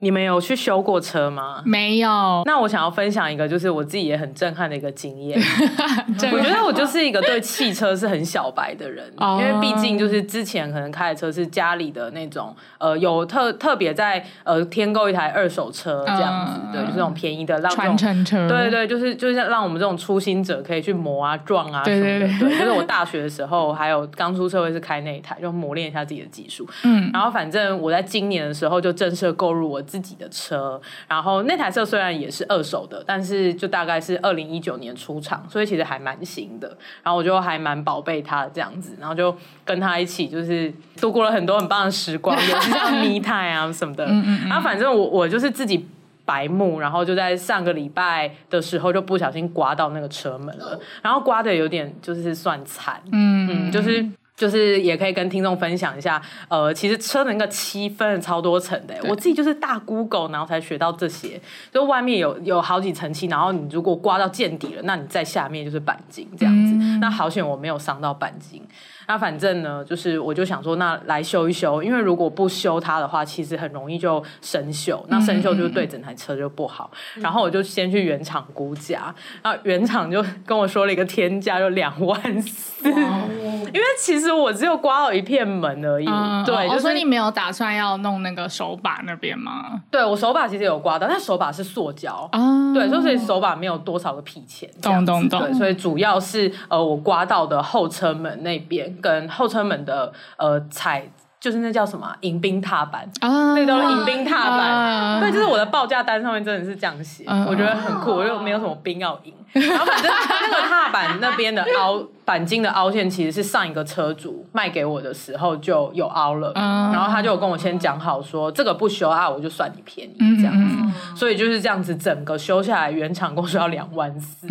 你们有去修过车吗？没有。那我想要分享一个，就是我自己也很震撼的一个经验。我觉得我就是一个对汽车是很小白的人，因为毕竟就是之前可能开的车是家里的那种，呃，有特特别在呃添购一台二手车这样子，对，就是那种便宜的让传承车。对对，就是就是让我们这种初心者可以去磨啊撞啊什么的。对对对。就是我大学的时候，还有刚出社会是开那一台，就磨练一下自己的技术。嗯。然后反正我在今年的时候就正式购入我自己的车，然后那台车虽然也是二手的，但是就大概是二零一九年出厂，所以其实还蛮新的。然后我就还蛮宝贝它这样子，然后就跟他一起就是度过了很多很棒的时光，也是像 me time 啊什么的。嗯嗯嗯。然后反正我我就是自己白目，然后就在上个礼拜的时候就不小心刮到那个车门了，然后刮的有点就是算惨，嗯嗯，就是。就是也可以跟听众分享一下，呃，其实车的那个漆分了超多层的，我自己就是大 Google，然后才学到这些。就外面有有好几层漆，然后你如果刮到见底了，那你在下面就是钣金这样子。嗯、那好险我没有伤到钣金。那反正呢，就是我就想说，那来修一修，因为如果不修它的话，其实很容易就生锈。那生锈就对整台车就不好。嗯、然后我就先去原厂估价，然后原厂就跟我说了一个天价，就两万四。因为其实我只有刮到一片门而已。嗯、对，就是、所以你没有打算要弄那个手把那边吗？对，我手把其实有刮到，但手把是塑胶。哦、对，所以手把没有多少个屁钱。懂懂懂。对，所以主要是呃，我刮到的后车门那边。跟后车门的呃踩，就是那叫什么迎宾踏板啊，那都是迎宾踏板，对，就是我的报价单上面真的是这样写，我觉得很酷，我又没有什么兵要赢，然后反正那个踏板那边的凹。钣金的凹陷其实是上一个车主卖给我的时候就有凹了，然后他就跟我先讲好说，这个不修啊，我就算你便宜这样子，所以就是这样子，整个修下来原厂共需要两万四，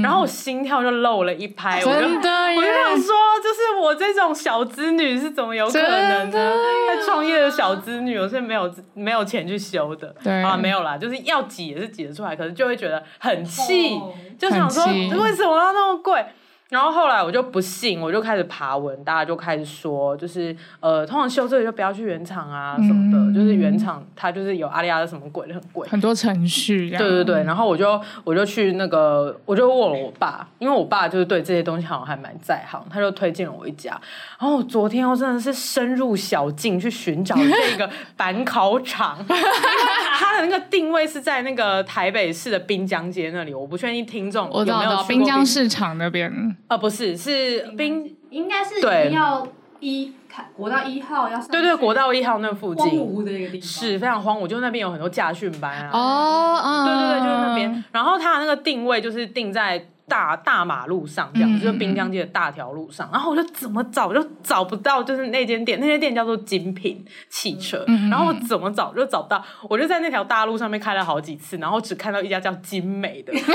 然后我心跳就漏了一拍，我就我就想说，就是我这种小资女是怎么有可能呢？在创业的小资女，我是没有没有钱去修的，对啊，没有啦，就是要挤也是挤得出来，可是就会觉得很气，就想说为什么要那么贵？然后后来我就不信，我就开始爬文，大家就开始说，就是呃，通常修这个就不要去原厂啊什么的，嗯、就是原厂它就是有阿里阿的什么鬼的很贵，很多程序。对对对，然后我就我就去那个，我就问了我爸，因为我爸就是对这些东西好像还蛮在行，他就推荐了我一家。然后昨天我真的是深入小径去寻找这个 板烤厂，因为它的那个定位是在那个台北市的滨江街那里，我不确定听众有没有去滨江市场那边。呃，不是，是滨，应该是对，要一国道一号要上。对对，国道一号那附近，荒芜的一个地方，是非常荒芜，就那边有很多驾训班啊。哦，对对对，就是那边。然后它的那个定位就是定在大大马路上，这样，就是滨江街的大条路上。然后我就怎么找就找不到，就是那间店，那间店叫做精品汽车。然后我怎么找就找不到，我就在那条大路上面开了好几次，然后只看到一家叫精美的。然 后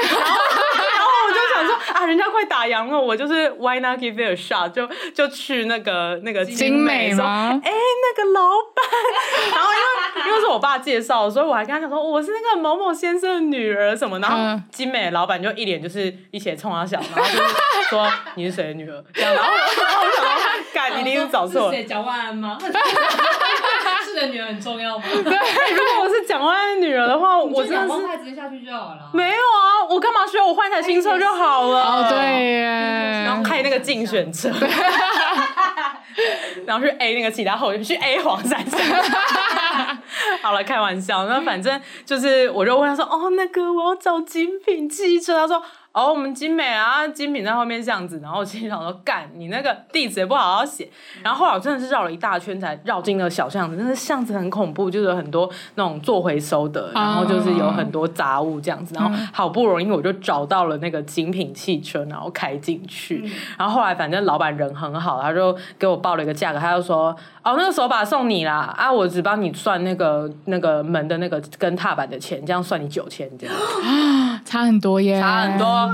说啊，人家快打烊了，我就是 Why not give it a shot？就就去那个那个精美说，哎、欸，那个老板，然后因为因为是我爸介绍，所以我还跟他讲说我是那个某某先生的女儿什么，然后精美的老板就一脸就是一起冲他笑，然后就是说你是谁的女儿？这样，然后然后我想说，干，一定是找错。是蒋万安吗？女儿很重要吗？对，如果我是蒋万安的女儿的话，我真的是直接下去就好了。没有啊，我干嘛需要我换一台新车就好了？哦，对耶，然后开那个竞选车，然后去 A 那个其他后去 A 黄珊珊。好了，开玩笑。那反正就是，我就问他说：“哦，那个我要找精品汽车。”他说。哦，我们精美啊，精品在后面这样子。然后我心想说，干，你那个地址也不好好写。然后后来我真的是绕了一大圈才绕进那个小巷子，但是巷子很恐怖，就是有很多那种做回收的，然后就是有很多杂物这样子。然后好不容易我就找到了那个精品汽车，然后开进去。然后后来反正老板人很好，他就给我报了一个价格，他就说，哦，那个手把送你啦，啊，我只帮你算那个那个门的那个跟踏板的钱，这样算你九千这样。差很多耶，差很多。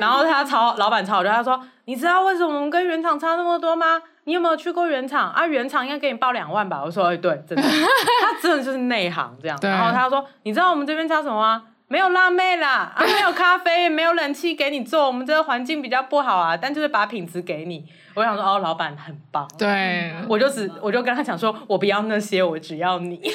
然后他超老板超我，他说：“你知道为什么我们跟原厂差那么多吗？你有没有去过原厂啊？原厂应该给你报两万吧？”我说：“哎，对，真的，他真的就是内行这样。”然后他说：“你知道我们这边差什么吗？没有辣妹啦，啊，没有咖啡，没有冷气给你做，我们这个环境比较不好啊，但就是把品质给你。”我想说：“哦，老板很棒。”对，我就只我就跟他讲说：“我不要那些，我只要你。”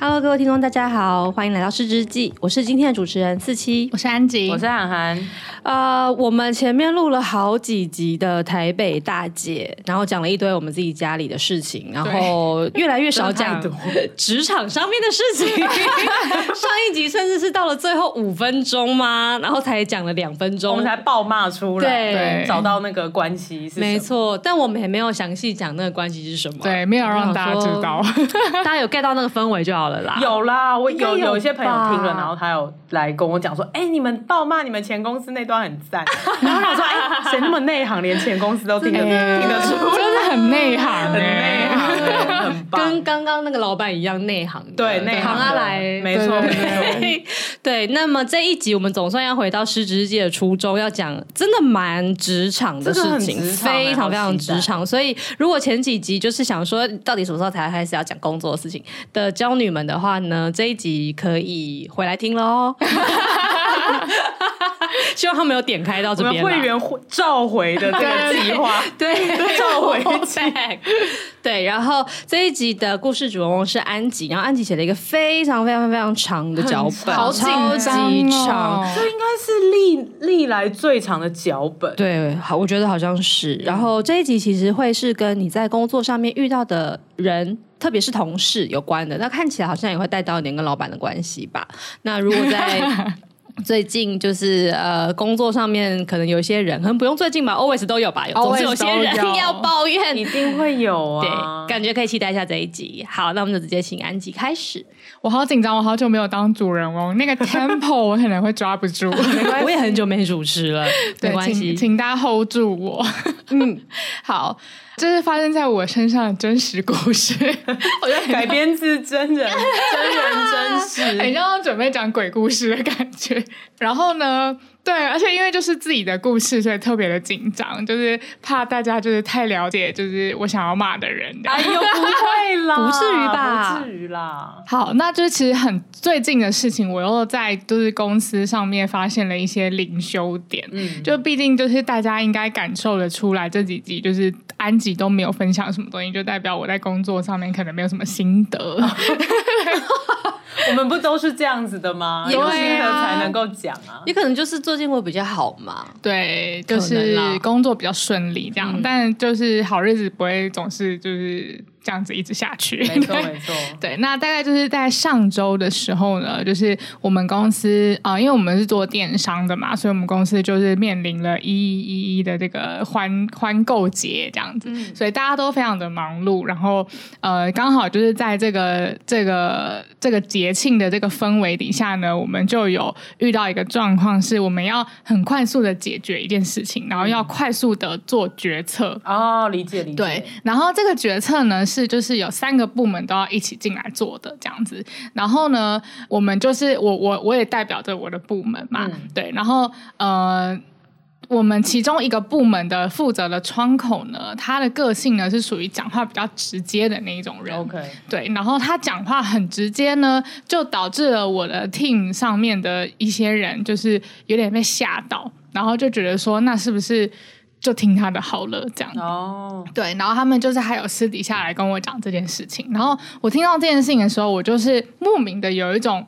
Hello，各位听众，大家好，欢迎来到失职日记。我是今天的主持人四七，我是安吉，我是涵涵。呃，我们前面录了好几集的台北大姐，然后讲了一堆我们自己家里的事情，然后越来越少讲职场上面的事情。上一集甚至是到了最后五分钟吗？然后才讲了两分钟，我们才爆骂出来，对，对找到那个关系是没错，但我们也没有详细讲那个关系是什么，对，没有让大家知道，大家有 get 到那个氛围就好了啦。有啦，我有有，有一些朋友听了，然后他有来跟我讲说，哎、欸，你们爆骂你们前公司那段很赞。然后他说，哎、欸，谁那么内行，连前公司都听得听得出，真的很内行，很内行，很棒，跟刚刚那个老板一样内行。对，内行阿来，没错没错。对，那么这一集我们总算要回到失职日记的初衷，要讲真的蛮职场的事情，非常非常职场。所以如果前几集就是想说，到底什么时候才开始要讲工作的事情的娇女们的话呢，这一集可以回来听喽。希望他们有点开到这边。会员召回的这个计划，对，召回 计。对，然后这一集的故事主人公是安吉，然后安吉写了一个非常非常非常长的脚本，好超级长，这应该是历历来最长的脚本。对，好，我觉得好像是。然后这一集其实会是跟你在工作上面遇到的人，特别是同事有关的。那看起来好像也会带到一点跟老板的关系吧。那如果在最近就是呃，工作上面可能有些人，可能不用最近吧，always 都有吧，有总是有些人 要抱怨，一定会有啊。对，感觉可以期待一下这一集。好，那我们就直接请安吉开始。我好紧张，我好久没有当主人翁，那个 tempo 我可能会抓不住。我也很久没主持了，没关系，请，请大家 hold 住我。嗯，好。这是发生在我身上的真实故事，我在改编自真人，真人真事。你刚刚准备讲鬼故事的感觉，然后呢？对，而且因为就是自己的故事，所以特别的紧张，就是怕大家就是太了解，就是我想要骂的人。哎呦，不会啦，不至于吧？不至于啦。好，那就是其实很最近的事情，我又在就是公司上面发现了一些灵修点。嗯，就毕竟就是大家应该感受得出来，这几集就是安吉都没有分享什么东西，就代表我在工作上面可能没有什么心得。我们不都是这样子的吗？有心得才能够讲啊。你可能就是做进会比较好嘛。对，就是工作比较顺利这样，嗯、但就是好日子不会总是就是。这样子一直下去，没错没错。对，那大概就是在上周的时候呢，就是我们公司啊、呃，因为我们是做电商的嘛，所以我们公司就是面临了一一一一的这个欢欢购节这样子，嗯、所以大家都非常的忙碌。然后呃，刚好就是在这个这个这个节庆的这个氛围底下呢，我们就有遇到一个状况，是我们要很快速的解决一件事情，然后要快速的做决策。哦，理解理解。对，然后这个决策呢是。就是有三个部门都要一起进来做的这样子，然后呢，我们就是我我我也代表着我的部门嘛，嗯、对，然后呃，我们其中一个部门的负责的窗口呢，他的个性呢是属于讲话比较直接的那一种人。OK，对，然后他讲话很直接呢，就导致了我的 team 上面的一些人就是有点被吓到，然后就觉得说，那是不是就听他的好了？这样哦，对，然后他们就是还有私底下来跟我讲这件事情，然后我听到这件事情的时候，我就是莫名的有一种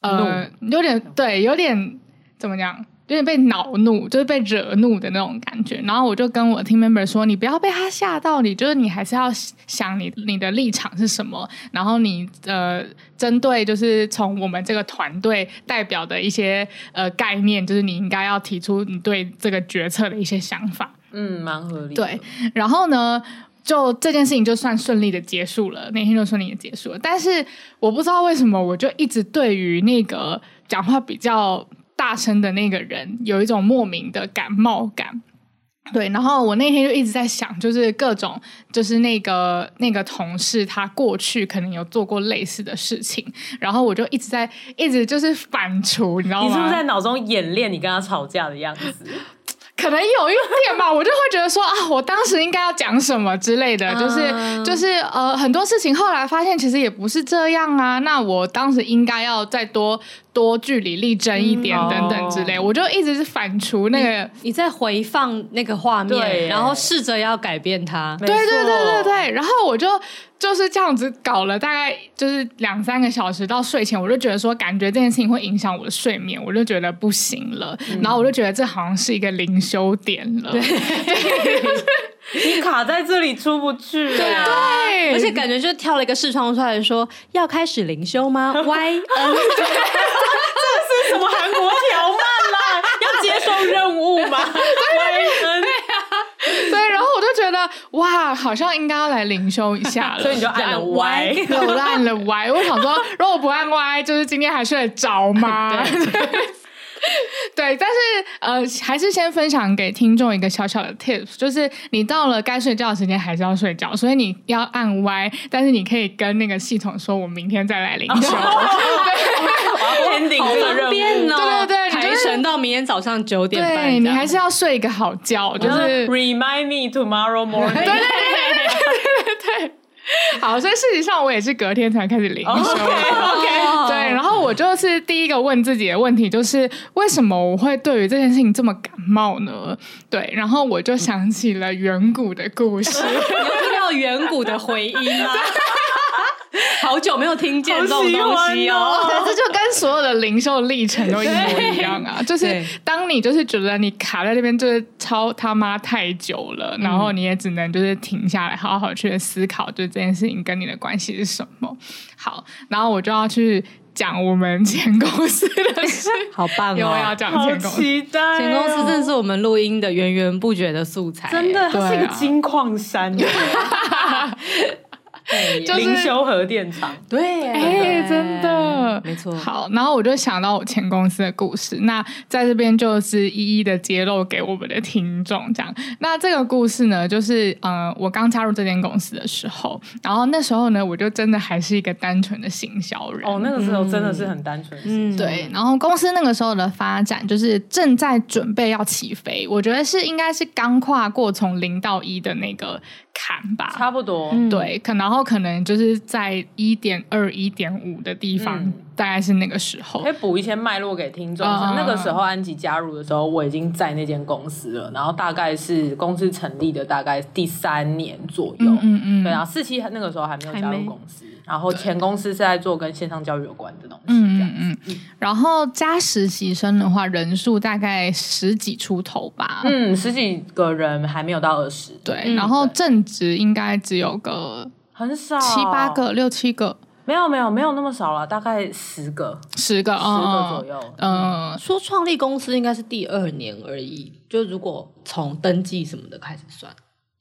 呃，有点对，有点怎么讲？有点被恼怒，就是被惹怒的那种感觉。然后我就跟我 team member 说：“你不要被他吓到，你就是你还是要想你你的立场是什么。然后你呃，针对就是从我们这个团队代表的一些呃概念，就是你应该要提出你对这个决策的一些想法。”嗯，蛮合理。对，然后呢，就这件事情就算顺利的结束了，那天就顺利的结束了。但是我不知道为什么，我就一直对于那个讲话比较。大声的那个人有一种莫名的感冒感，对。然后我那天就一直在想，就是各种，就是那个那个同事他过去可能有做过类似的事情，然后我就一直在一直就是反刍，你知道吗？你是不是在脑中演练你跟他吵架的样子？可能有一点吧，我就会觉得说啊，我当时应该要讲什么之类的，就是就是呃，很多事情后来发现其实也不是这样啊。那我当时应该要再多多据理力争一点等等之类，我就一直是反刍那个，你，你在回放那个画面，然后试着要改变它。对对对对对，然后我就。就是这样子搞了大概就是两三个小时，到睡前我就觉得说，感觉这件事情会影响我的睡眠，我就觉得不行了。嗯、然后我就觉得这好像是一个灵修点了，对 你卡在这里出不去，对啊，对，而且感觉就跳了一个视窗出来说要开始灵修吗？Y N，这是什么韩国条漫啦？要接受任务吗？Y N。对，然后我就觉得哇，好像应该要来灵修一下了，所以你就按了 Y，我按了 Y。我想说，如果不按 Y，就是今天还睡得着吗？对，对，但是呃，还是先分享给听众一个小小的 tips，就是你到了该睡觉的时间还是要睡觉，所以你要按 Y，但是你可以跟那个系统说，我明天再来灵修。对，好方便哦，对对对。存到明天早上九点半，对，你还是要睡一个好觉，就是 remind me tomorrow morning。对对对对对，好，所以事实上我也是隔天才开始灵修。OK 对，然后我就是第一个问自己的问题就是为什么我会对于这件事情这么感冒呢？对，然后我就想起了远古的故事，有听到远古的回音吗？好久没有听见这种东西哦，对，这就跟所有的零售历程都一模一样啊！就是当你就是觉得你卡在这边就是超他妈太久了，然后你也只能就是停下来，好好去思考，就这件事情跟你的关系是什么。好，然后我就要去讲我们前公司的事，好棒哦！又要讲前公司，期待前公司真是我们录音的源源不绝的素材，真的，它是一个金矿山。就是灵修核电厂，对，哎，真的，没错。好，然后我就想到我前公司的故事，那在这边就是一一的揭露给我们的听众，这样。那这个故事呢，就是呃，我刚加入这间公司的时候，然后那时候呢，我就真的还是一个单纯的行销人。哦，那个时候真的是很单纯，嗯，对。然后公司那个时候的发展就是正在准备要起飞，我觉得是应该是刚跨过从零到一的那个。砍吧，差不多，对，可然后可能就是在一点二、一点五的地方，嗯、大概是那个时候。可以补一些脉络给听众。嗯、那个时候安吉加入的时候，我已经在那间公司了，然后大概是公司成立的大概第三年左右。嗯嗯，嗯对啊，四期那个时候还没有加入公司。然后前公司是在做跟线上教育有关的东西，嗯嗯嗯。然后加实习生的话，人数大概十几出头吧，嗯，十几个人还没有到二十。对，然后正职应该只有个很少，七八个、六七个，没有没有没有那么少了，大概十个，十个，十个左右。嗯，说创立公司应该是第二年而已，就如果从登记什么的开始算，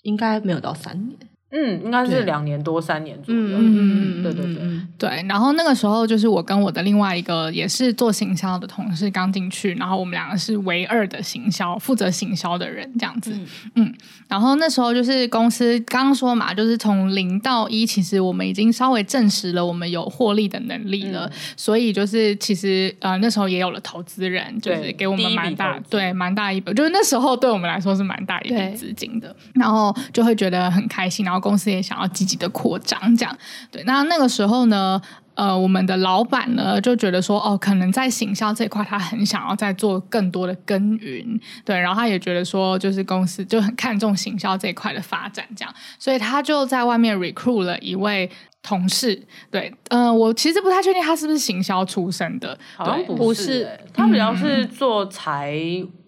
应该没有到三年。嗯，应该是两年多三年左右。嗯嗯嗯，对对对对。然后那个时候就是我跟我的另外一个也是做行销的同事刚进去，然后我们两个是唯二的行销负责行销的人这样子。嗯，嗯。然后那时候就是公司刚刚说嘛，就是从零到一，其实我们已经稍微证实了我们有获利的能力了。嗯、所以就是其实呃那时候也有了投资人，就是给我们蛮大对蛮大一笔，就是那时候对我们来说是蛮大一笔资金的。然后就会觉得很开心，然后。公司也想要积极的扩张，这样对。那那个时候呢，呃，我们的老板呢就觉得说，哦，可能在行销这块，他很想要再做更多的耕耘，对。然后他也觉得说，就是公司就很看重行销这一块的发展，这样，所以他就在外面 recruit 了一位同事，对，呃，我其实不太确定他是不是行销出身的，好像不是，欸，他比较是做财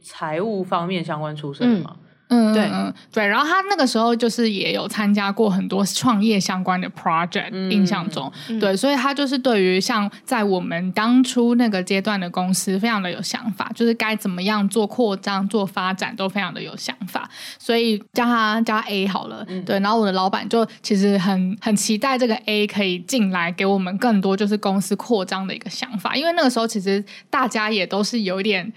财务方面相关出身的嘛。嗯嗯，对，嗯，对，然后他那个时候就是也有参加过很多创业相关的 project，嗯，印象中，嗯，对，所以他就是对于像在我们当初那个阶段的公司，非常的有想法，就是该怎么样做扩张、做发展，都非常的有想法，所以叫他叫他 A 好了，嗯，对，然后我的老板就其实很很期待这个 A 可以进来给我们更多就是公司扩张的一个想法，因为那个时候其实大家也都是有一点。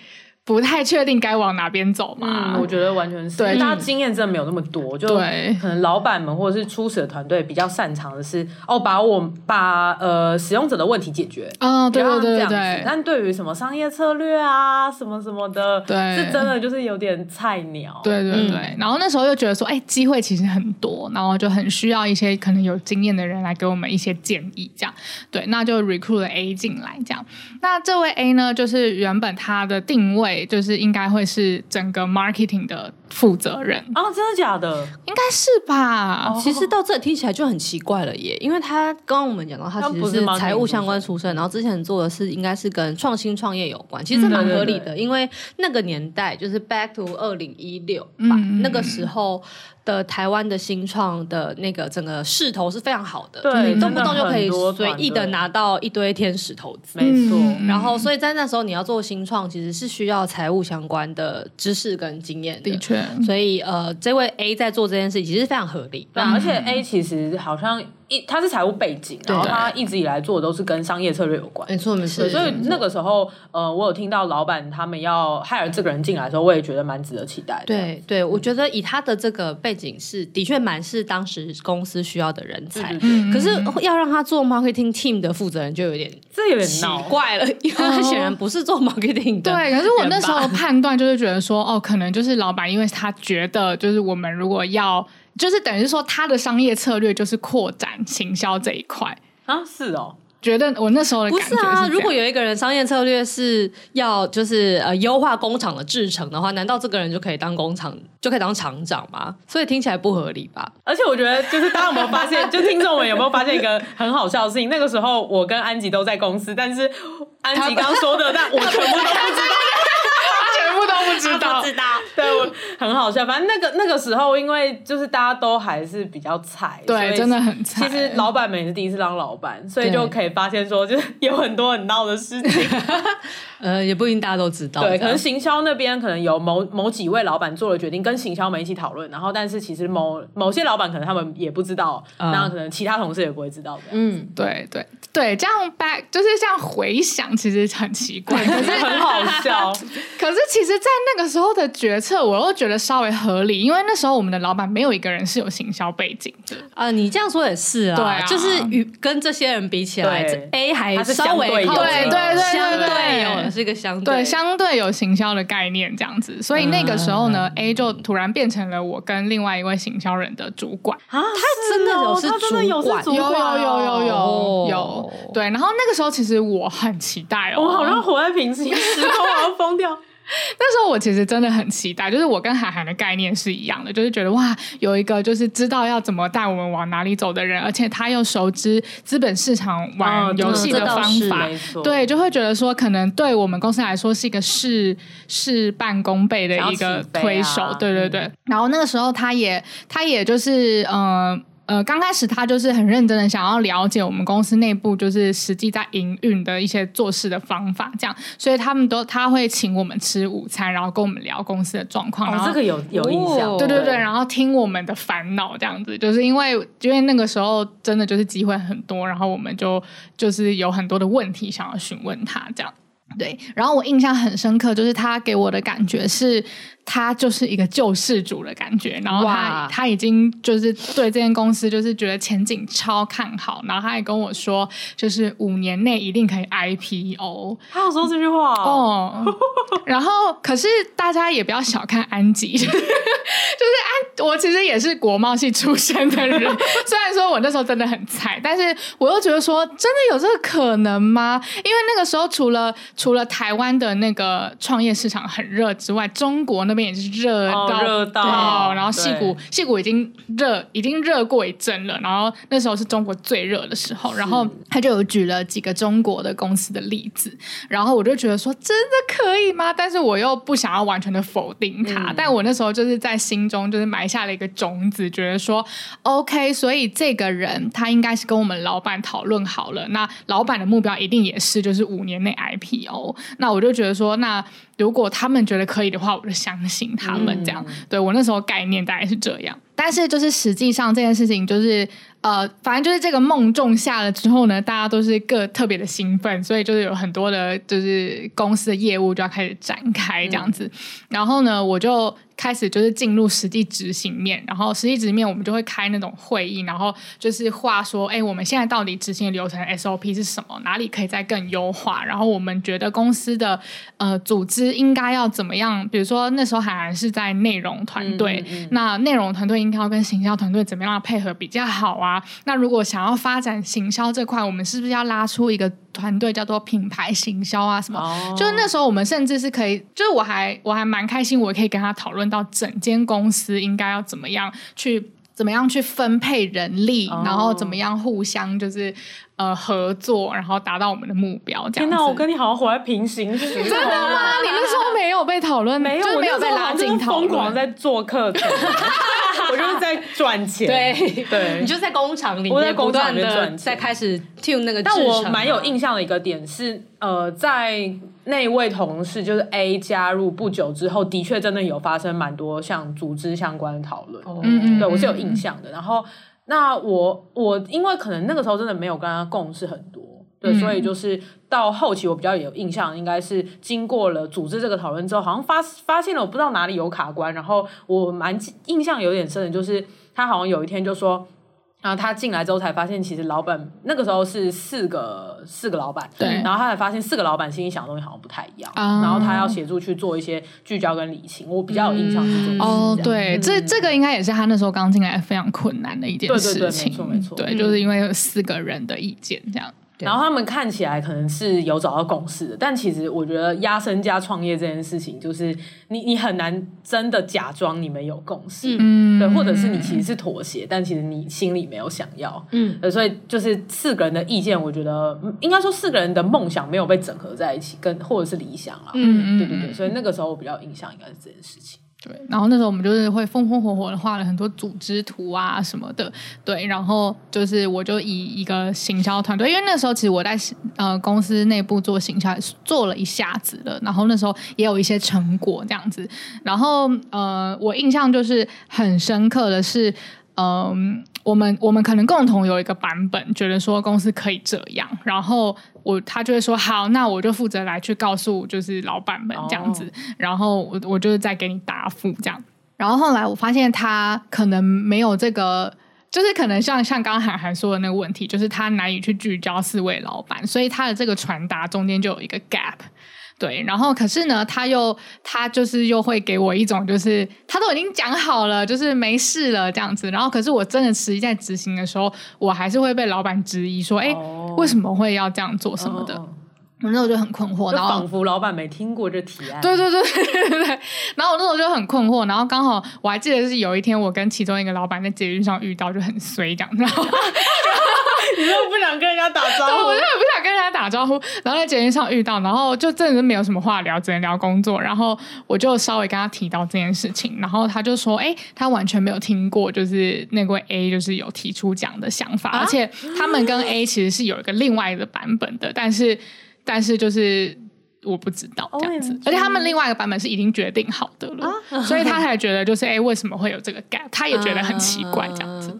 不太确定该往哪边走嘛？嗯，我觉得完全是，对，大家经验真的没有那么多，就可能老板们或者是初始的团队比较擅长的是哦，把我把呃使用者的问题解决啊，对对对对。但对于什么商业策略啊，什么什么的，对，是真的就是有点菜鸟。对对对。嗯，然后那时候又觉得说，哎，机会其实很多，然后就很需要一些可能有经验的人来给我们一些建议，这样。对，那就 recruit 了 A 进来，这样。那这位 A 呢，就是原本他的定位。就是应该会是整个 marketing 的负责人啊，真的假的？应该是吧。哦、其实到这里听起来就很奇怪了耶，因为他刚刚我们讲到他其实是财务相关出身，然后之前做的是应该是跟创新创业有关，其实这蛮合理的，嗯、因为那个年代就是 back to 二零一六吧，那个时候。的台湾的新创的那个整个势头是非常好的，对，动不动就可以随意的拿到一堆天使投资，没错。嗯、然后，所以在那时候你要做新创，其实是需要财务相关的知识跟经验的，的确。所以，呃，这位 A 在做这件事情其实非常合理，对，而且 A 其实好像。他是财务背景，然后他一直以来做的都是跟商业策略有关。没错，没错。所以那个时候，呃，我有听到老板他们要 hire 这个人进来的时候，我也觉得蛮值得期待的。对，对，我觉得以他的这个背景是的确蛮是当时公司需要的人才。可是要让他做 marketing team 的负责人就有点这有点奇怪了，因为他显然不是做 marketing 的。对，可是我那时候 判断就是觉得说，哦，可能就是老板，因为他觉得就是我们如果要。就是等于说，他的商业策略就是扩展行销这一块啊，是哦。觉得我那时候的感觉是，不是啊。如果有一个人商业策略是要就是呃优化工厂的制程的话，难道这个人就可以当工厂就可以当厂长吗？所以听起来不合理吧？而且我觉得，就是大家有没有发现，就听众们有没有发现一个很好笑的事情？那个时候我跟安吉都在公司，但是安吉刚说的，但我全部都不知道。不知道，不知道，对，我很好笑。反正那个那个时候，因为就是大家都还是比较菜，对，真的很菜。其实老板们也是第一次当老板，所以就可以发现说，就是有很多很闹的事情。呃，也不一定大家都知道。对，可能行销那边可能有某某几位老板做了决定，跟行销们一起讨论。然后，但是其实某某些老板可能他们也不知道，然后可能其他同事也不会知道的。嗯，对对对，这样 back 就是这样回想，其实很奇怪，可 是很好笑。可是 其实，在那个时候的决策，我又觉得稍微合理，因为那时候我们的老板没有一个人是有行销背景的。啊，你这样说也是啊，对，就是与跟这些人比起来，A 还稍微对对对相对有。是一个相对。对相对有行销的概念这样子，所以那个时候呢、嗯、，A 就突然变成了我跟另外一位行销人的主管。啊，他真的有是主管，有有有有有有，对，然后那个时候其实我很期待哦，我好像活在平行时空，我要疯掉。那时候我其实真的很期待，就是我跟海涵的概念是一样的，就是觉得哇，有一个就是知道要怎么带我们往哪里走的人，而且他又熟知资本市场玩游戏的方法，哦、对，就会觉得说可能对我们公司来说是一个事事半功倍的一个推手，啊、对对对。嗯、然后那个时候他也他也就是嗯。呃呃，刚开始他就是很认真的想要了解我们公司内部就是实际在营运的一些做事的方法，这样，所以他们都他会请我们吃午餐，然后跟我们聊公司的状况。哦，这个有有印象。对对对，然后听我们的烦恼这样子，就是因为因为那个时候真的就是机会很多，然后我们就就是有很多的问题想要询问他这样。对，然后我印象很深刻，就是他给我的感觉是。他就是一个救世主的感觉，然后他他已经就是对这间公司就是觉得前景超看好，然后他也跟我说，就是五年内一定可以 IPO。他有说这句话哦。哦然后，可是大家也不要小看安吉，就是安，我其实也是国贸系出身的人，虽然说我那时候真的很菜，但是我又觉得说，真的有这个可能吗？因为那个时候除了除了台湾的那个创业市场很热之外，中国那边也是热到热到，然后戏骨戏骨已经热已经热过一阵了，然后那时候是中国最热的时候，然后他就有举了几个中国的公司的例子，然后我就觉得说真的可以吗？但是我又不想要完全的否定他，嗯、但我那时候就是在心中就是埋下了一个种子，觉得说 OK，所以这个人他应该是跟我们老板讨论好了，那老板的目标一定也是就是五年内 IPO，那我就觉得说那。如果他们觉得可以的话，我就相信他们这样。嗯、对，我那时候概念大概是这样，但是就是实际上这件事情就是呃，反正就是这个梦种下了之后呢，大家都是各特别的兴奋，所以就是有很多的，就是公司的业务就要开始展开这样子。嗯、然后呢，我就。开始就是进入实际执行面，然后实际执行面我们就会开那种会议，然后就是话说，哎，我们现在到底执行的流程 SOP 是什么？哪里可以再更优化？然后我们觉得公司的呃组织应该要怎么样？比如说那时候海涵是在内容团队，嗯嗯嗯，那内容团队应该要跟行销团队怎么样配合比较好啊？那如果想要发展行销这块，我们是不是要拉出一个团队叫做品牌行销啊？什么？哦、就是那时候我们甚至是可以，就是我还我还蛮开心，我可以跟他讨论。到整间公司应该要怎么样去怎么样去分配人力，哦、然后怎么样互相就是呃合作，然后达到我们的目标。这。天哪，我跟你好像活在平行时空。真的吗？你那时候没有被讨论，没有，就没有被拉进讨论，疯狂在做课程。我就是在 赚钱，对对，你就在工厂里面，我在工厂里面赚钱，在开始 tune 那个。但我蛮有印象的一个点是，呃，在那位同事就是 A 加入不久之后，的确真的有发生蛮多像组织相关的讨论。嗯嗯，对我是有印象的。然后，那我我因为可能那个时候真的没有跟他共事很多。对，所以就是到后期，我比较有印象，应该是经过了组织这个讨论之后，好像发发现了我不知道哪里有卡关，然后我蛮印象有点深的，就是他好像有一天就说，然后他进来之后才发现，其实老板那个时候是四个四个老板，对，然后他才发现四个老板心里想的东西好像不太一样，嗯、然后他要协助去做一些聚焦跟理清，我比较有印象是这件事、嗯、哦，对，嗯、这这个应该也是他那时候刚进来非常困难的一件事情，对对对，没错没错，对，就是因为有四个人的意见这样。然后他们看起来可能是有找到共识的，但其实我觉得压身家创业这件事情，就是你你很难真的假装你们有共识，嗯，对，或者是你其实是妥协，但其实你心里没有想要，嗯，所以就是四个人的意见，我觉得应该说四个人的梦想没有被整合在一起，跟或者是理想啊，嗯，对对对，所以那个时候我比较印象应该是这件事情。对，然后那时候我们就是会风风火火的画了很多组织图啊什么的，对，然后就是我就以一个行销团队，因为那时候其实我在呃公司内部做行销做了一下子了，然后那时候也有一些成果这样子，然后呃我印象就是很深刻的是，嗯、我们我们可能共同有一个版本，觉得说公司可以这样，然后。我他就会说好，那我就负责来去告诉就是老板们这样子，oh. 然后我我就是再给你答复这样。然后后来我发现他可能没有这个，就是可能像像刚刚函函说的那个问题，就是他难以去聚焦四位老板，所以他的这个传达中间就有一个 gap。对，然后可是呢，他又他就是又会给我一种，就是他都已经讲好了，就是没事了这样子。然后可是我真的实际在执行的时候，我还是会被老板质疑说：“哎、哦，为什么会要这样做什么的？”哦、那我就很困惑，然后仿佛老板没听过这提案。对对对 对对对。然后我那时候就很困惑，然后刚好我还记得是有一天我跟其中一个老板在捷运上遇到，就很衰这样，然后。你又不想跟人家打招呼，我就很不想跟人家打招呼。然后在捷运上遇到，然后就真的是没有什么话聊，只能聊工作。然后我就稍微跟他提到这件事情，然后他就说：“哎，他完全没有听过，就是那位 A 就是有提出这样的想法，啊、而且他们跟 A 其实是有一个另外一个版本的，但是但是就是我不知道这样子，而且他们另外一个版本是已经决定好的了，啊、所以他才觉得就是哎，为什么会有这个 gap？他也觉得很奇怪这样子。啊”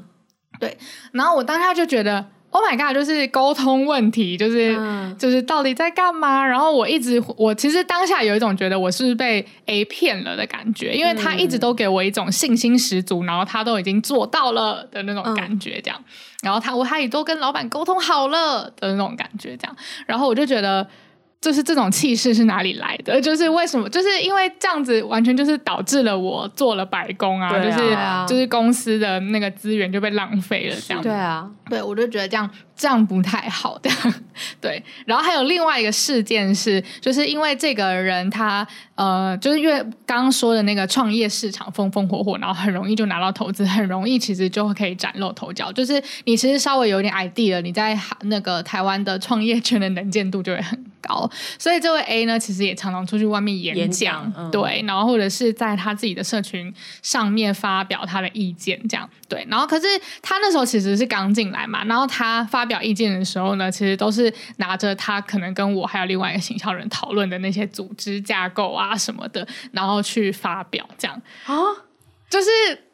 对，然后我当下就觉得，Oh my god，就是沟通问题，就是、嗯、就是到底在干嘛？然后我一直，我其实当下有一种觉得我是不是被 A 骗了的感觉，因为他一直都给我一种信心十足，然后他都已经做到了的那种感觉，这样，嗯、然后他我他也都跟老板沟通好了的那种感觉，这样，然后我就觉得。就是这种气势是哪里来的？就是为什么？就是因为这样子，完全就是导致了我做了白工啊！啊就是就是公司的那个资源就被浪费了，这样。对啊，对，我就觉得这样。这样不太好的，对。然后还有另外一个事件是，就是因为这个人他呃，就是因为刚刚说的那个创业市场风风火火，然后很容易就拿到投资，很容易其实就可以崭露头角。就是你其实稍微有点 idea，你在那个台湾的创业圈的能见度就会很高。所以这位 A 呢，其实也常常出去外面演讲，演嗯、对，然后或者是在他自己的社群上面发表他的意见，这样对。然后可是他那时候其实是刚进来嘛，然后他发表。意见的时候呢，其实都是拿着他可能跟我还有另外一个行销人讨论的那些组织架构啊什么的，然后去发表这样啊，就是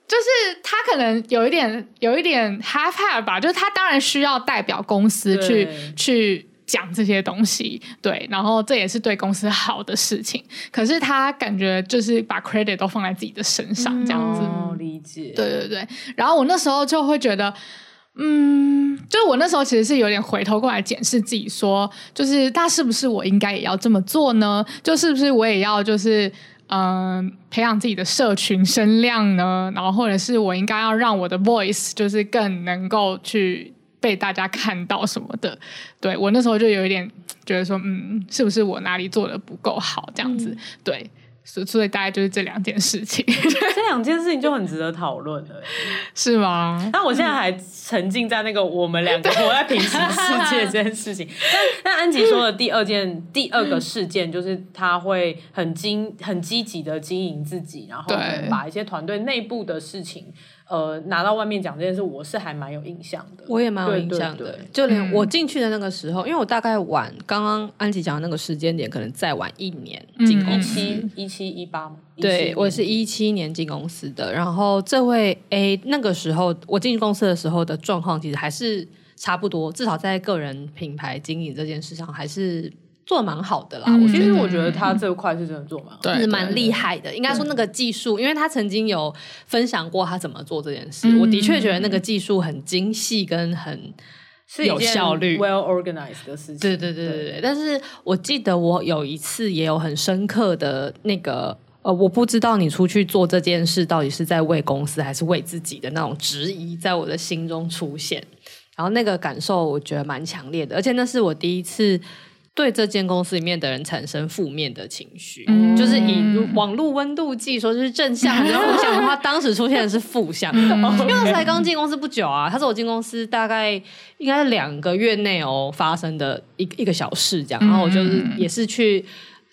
就是他可能有一点有一点 half half 吧，就是他当然需要代表公司去去讲这些东西，对，然后这也是对公司好的事情，可是他感觉就是把 credit 都放在自己的身上这样子，哦，理解，对对对，然后我那时候就会觉得。嗯，就我那时候其实是有点回头过来检视自己，说，就是那是不是我应该也要这么做呢？就是不是我也要就是嗯、呃、培养自己的社群声量呢？然后或者是我应该要让我的 voice 就是更能够去被大家看到什么的？对，我那时候就有一点觉得说，嗯，是不是我哪里做的不够好这样子？嗯、对。所所以大概就是这两件事情，这两件事情就很值得讨论了，是吗？那我现在还沉浸在那个我们两个活在平行世界这件事情。但但安吉说的第二件、第二个事件，就是他会很经、很积极的经营自己，然后把一些团队内部的事情。呃，拿到外面讲这件事，我是还蛮有印象的。我也蛮有印象的，对对对，就连我进去的那个时候，嗯、因为我大概晚刚刚安吉讲的那个时间点，可能再晚一年进公司，一七一八嘛。对，我是一七年进公司的。然后这位 A 那个时候我进公司的时候的状况，其实还是差不多，至少在个人品牌经营这件事上，还是。做的蛮好的啦，嗯、我其实我觉得他这块是真的做蛮好，对，是蛮厉害的。应该说那个技术，因为他曾经有分享过他怎么做这件事，嗯、我的确觉得那个技术很精细跟很有效率，well organized 的事情。对对对对对。对但是我记得我有一次也有很深刻的那个呃，我不知道你出去做这件事到底是在为公司还是为自己的那种质疑，在我的心中出现。然后那个感受我觉得蛮强烈的，而且那是我第一次。对这间公司里面的人产生负面的情绪，嗯、就是以网络温度计说，就是正向还是负向的话，当时出现的是负向，嗯、因为我才刚进公司不久啊，他是我进公司大概应该是两个月内哦发生的一一个小事这样，然后我就是也是去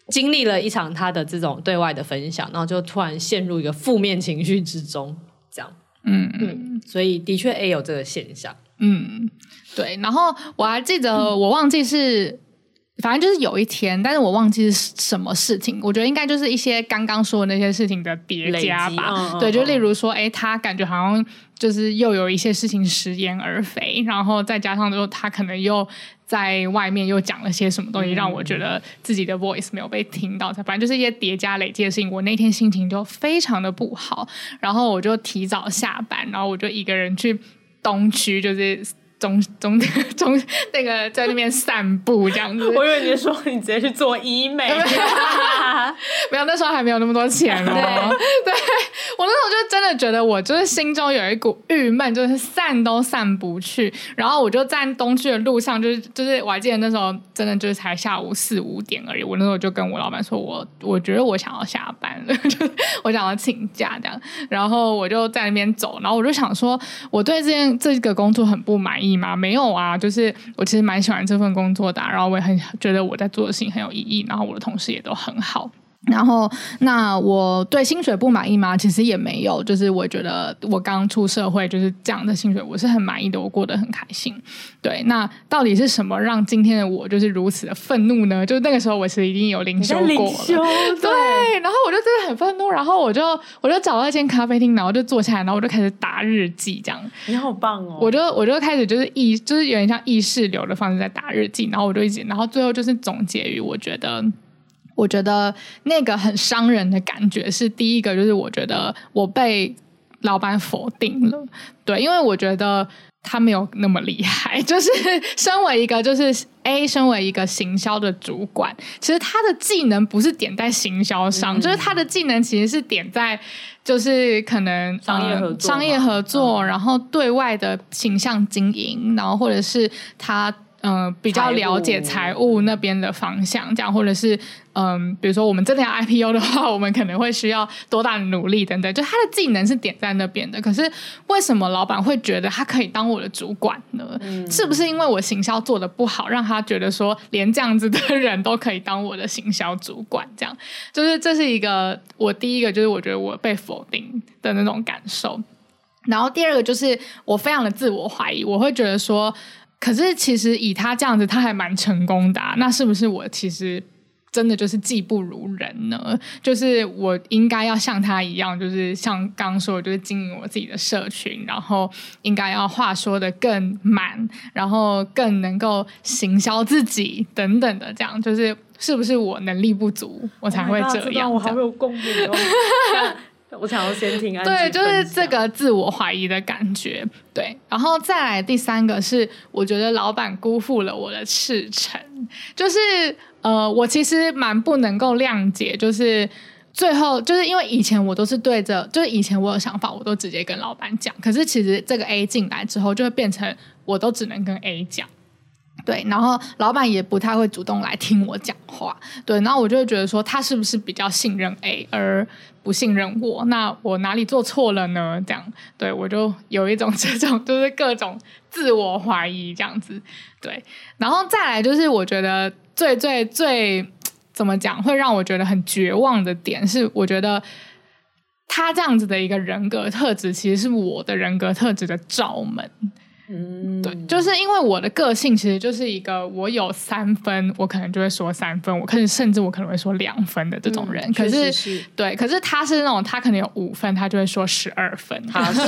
经历了一场他的这种对外的分享，然后就突然陷入一个负面情绪之中，这样，嗯。嗯，所以的确也有这个现象，嗯，对，然后我还记得，我忘记是。反正就是有一天，但是我忘记是什么事情。我觉得应该就是一些刚刚说的那些事情的叠加吧。嗯嗯、对，就例如说，哎，他感觉好像就是又有一些事情食言而肥，然后再加上就他可能又在外面又讲了些什么东西，嗯、让我觉得自己的 voice 没有被听到。反正就是一些叠加累积的事情。我那天心情就非常的不好，然后我就提早下班，然后我就一个人去东区，就是。中中 中那个在那边散步这样子，我以为你说你直接去做医美，没有，那时候还没有那么多钱哦。对，对我那时候就真的觉得，我就是心中有一股郁闷，就是散都散不去。然后我就在东区的路上，就是就是，我还记得那时候真的就是才下午四五点而已。我那时候就跟我老板说，我我觉得我想要下班了，就是我想要请假这样。然后我就在那边走，然后我就想说，我对这件这个工作很不满意意吗？没有啊，就是我其实蛮喜欢这份工作的，然后我也很觉得我在做的事情很有意义，然后我的同事也都很好。然后，那我对薪水不满意吗？其实也没有，就是我觉得我刚出社会就是这样的薪水，我是很满意的，我过得很开心。对，那到底是什么让今天的我就是如此的愤怒呢？就那个时候我是已经有灵修过了，对，然后我就真的很愤怒，然后我就我就找到一间咖啡厅，然后就坐下来，然后我就开始打日记，这样。你好棒哦！我就我就开始就是意就是有点像意识流的方式在打日记，然后我就一直，然后最后就是总结于我觉得。我觉得那个很伤人的感觉是第一个，就是我觉得我被老板否定了，对，因为我觉得他没有那么厉害。就是身为一个，就是 A，身为一个行销的主管，其实他的技能不是点在行销上，嗯、就是他的技能其实是点在就是可能商业合作、商业合作，嗯、然后对外的形象经营，然后或者是他。嗯、呃，比较了解财务那边的方向，这样或者是嗯、呃，比如说我们真的要 IPO 的话，我们可能会需要多大的努力等等。就他的技能是点在那边的，可是为什么老板会觉得他可以当我的主管呢？嗯、是不是因为我行销做得不好，让他觉得说连这样子的人都可以当我的行销主管？这样就是这是一个我第一个就是我觉得我被否定的那种感受。然后第二个就是我非常的自我怀疑，我会觉得说。可是，其实以他这样子，他还蛮成功的啊。那是不是我其实真的就是技不如人呢？就是我应该要像他一样，就是像刚刚说的，就是经营我自己的社群，然后应该要话说的更满，然后更能够行销自己等等的，这样就是是不是我能力不足，我才会这样？Oh、God, 我好有共鸣哦。我想要先听安。对，就是这个自我怀疑的感觉。对，然后再来第三个是，我觉得老板辜负了我的赤诚。就是呃，我其实蛮不能够谅解，就是最后就是因为以前我都是对着，就是以前我有想法，我都直接跟老板讲。可是其实这个 A 进来之后，就会变成我都只能跟 A 讲。对，然后老板也不太会主动来听我讲话。对，然后我就会觉得说，他是不是比较信任 A，而不信任我？那我哪里做错了呢？这样，对，我就有一种 这种就是各种自我怀疑这样子。对，然后再来就是我觉得最最最怎么讲，会让我觉得很绝望的点是，我觉得他这样子的一个人格特质，其实是我的人格特质的罩门。嗯，对，就是因为我的个性其实就是一个，我有三分，我可能就会说三分，我可能甚至我可能会说两分的这种人。嗯、可是，是对，可是他是那种他可能有五分，他就会说十二分。他是，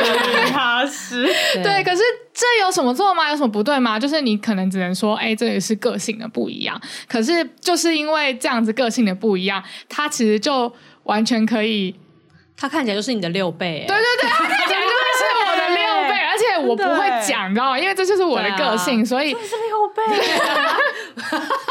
他是，对。可是这有什么错吗？有什么不对吗？就是你可能只能说，哎，这也是个性的不一样。可是就是因为这样子个性的不一样，他其实就完全可以，他看起来就是你的六倍。对对对，他看起我不会讲，你知道吗？因为这就是我的个性，啊、所以。这是六倍。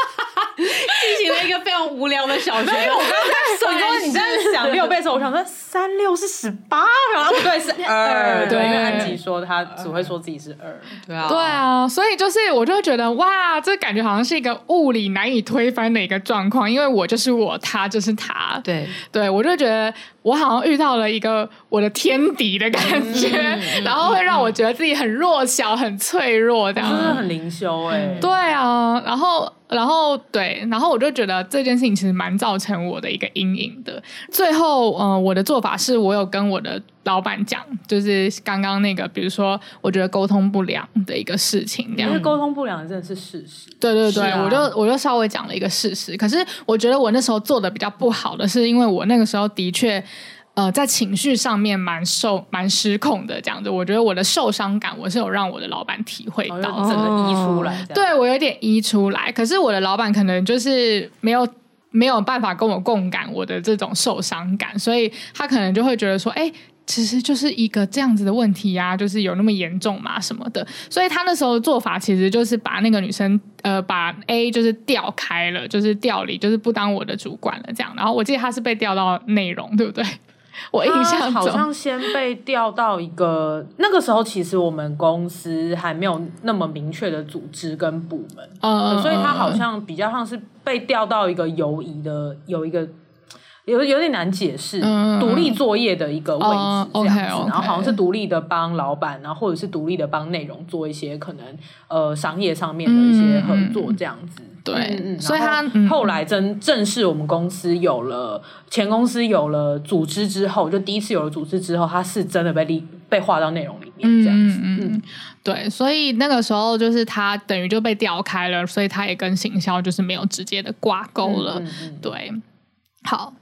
进行了一个非常无聊的小学。没有，我刚刚在说，你在想六倍的时候，我想说三六是十八，然后不对，是二。对，因为安吉说他只会说自己是二。对啊，对啊，所以就是我就会觉得哇，这感觉好像是一个物理难以推翻的一个状况，因为我就是我，他就是他。对，对我就觉得我好像遇到了一个我的天敌的感觉，嗯、然后会让我觉得自己很弱小、很脆弱，这样。真的很灵修哎、欸。对啊，然后。然后对，然后我就觉得这件事情其实蛮造成我的一个阴影的。最后，呃，我的做法是我有跟我的老板讲，就是刚刚那个，比如说我觉得沟通不良的一个事情，这样。因为沟通不良真的是事实。对对对，啊、我就我就稍微讲了一个事实。可是我觉得我那时候做的比较不好的是，因为我那个时候的确。呃，在情绪上面蛮受蛮失控的，这样子，我觉得我的受伤感，我是有让我的老板体会到，整个溢出来。对，我有点溢出来，可是我的老板可能就是没有没有办法跟我共感我的这种受伤感，所以他可能就会觉得说，哎，其实就是一个这样子的问题呀，就是有那么严重嘛？什么的，所以他那时候做法其实就是把那个女生，呃，把 A 就是调开了，就是调离，就是不当我的主管了，这样。然后我记得他是被调到内容，对不对？我印象好像先被调到一个那个时候，其实我们公司还没有那么明确的组织跟部门，嗯，所以他好像比较像是被调到一个游移的，有一个有有点难解释，嗯，独立作业的一个位置这样子，然后好像是独立的帮老板，然后或者是独立的帮内容做一些可能呃商业上面的一些合作这样子。嗯对，所以他后来真正式我们公司有了前公司有了组织之后，就第一次有了组织之后，他是真的被立被划到内容里面这样子。嗯，嗯对，所以那个时候就是他等于就被调开了，所以他也跟行销就是没有直接的挂钩了。对，好。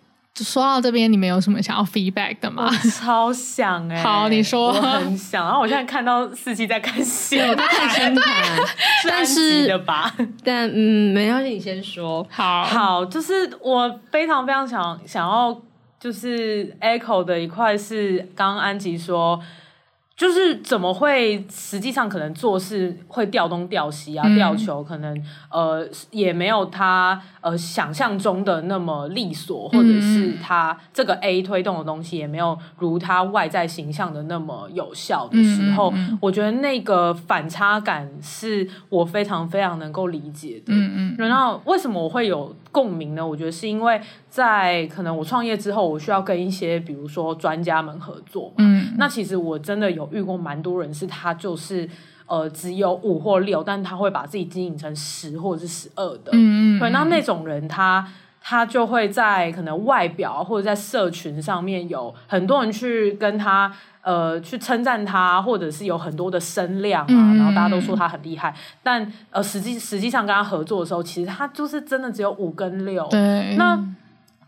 说到这边，你们有什么想要 feedback 的吗？超想哎、欸！好，你说。我很想。然后我现在看到四季在看戏，我在看宣传，但是的吧？但 嗯，没关系，你先说。好，好，就是我非常非常想想要，就是 echo 的一块是刚刚安吉说。就是怎么会？实际上可能做事会调东调西啊，调、嗯、球可能呃也没有他呃想象中的那么利索，或者是他这个 A 推动的东西也没有如他外在形象的那么有效的时候，嗯嗯、我觉得那个反差感是我非常非常能够理解的。嗯嗯。然后为什么我会有共鸣呢？我觉得是因为在可能我创业之后，我需要跟一些比如说专家们合作。嗯。那其实我真的有。遇过蛮多人，是他就是呃只有五或六，但他会把自己经营成十或者是十二的。嗯嗯。对，那那种人他他就会在可能外表或者在社群上面有很多人去跟他呃去称赞他，或者是有很多的声量啊，嗯、然后大家都说他很厉害。但呃实际实际上跟他合作的时候，其实他就是真的只有五跟六。对。那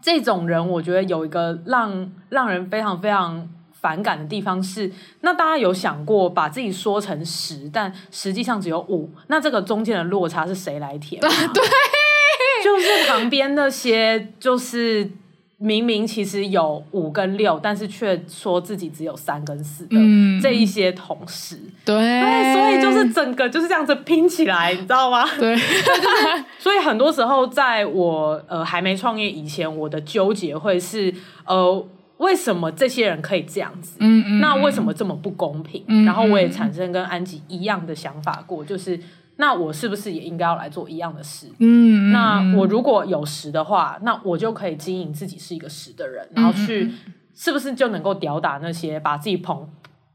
这种人，我觉得有一个让让人非常非常。反感的地方是，那大家有想过把自己说成十，但实际上只有五，那这个中间的落差是谁来填？对，就是旁边那些，就是明明其实有五跟六，但是却说自己只有三跟四的这一些同事。对，对，所以就是整个就是这样子拼起来，你知道吗？对，就 是所以很多时候在我呃还没创业以前，我的纠结会是呃。为什么这些人可以这样子？嗯嗯，那为什么这么不公平？嗯，然后我也产生跟安吉一样的想法过，就是那我是不是也应该要来做一样的事？嗯，那我如果有十的话，那我就可以经营自己是一个十的人，然后去是不是就能够吊打那些把自己捧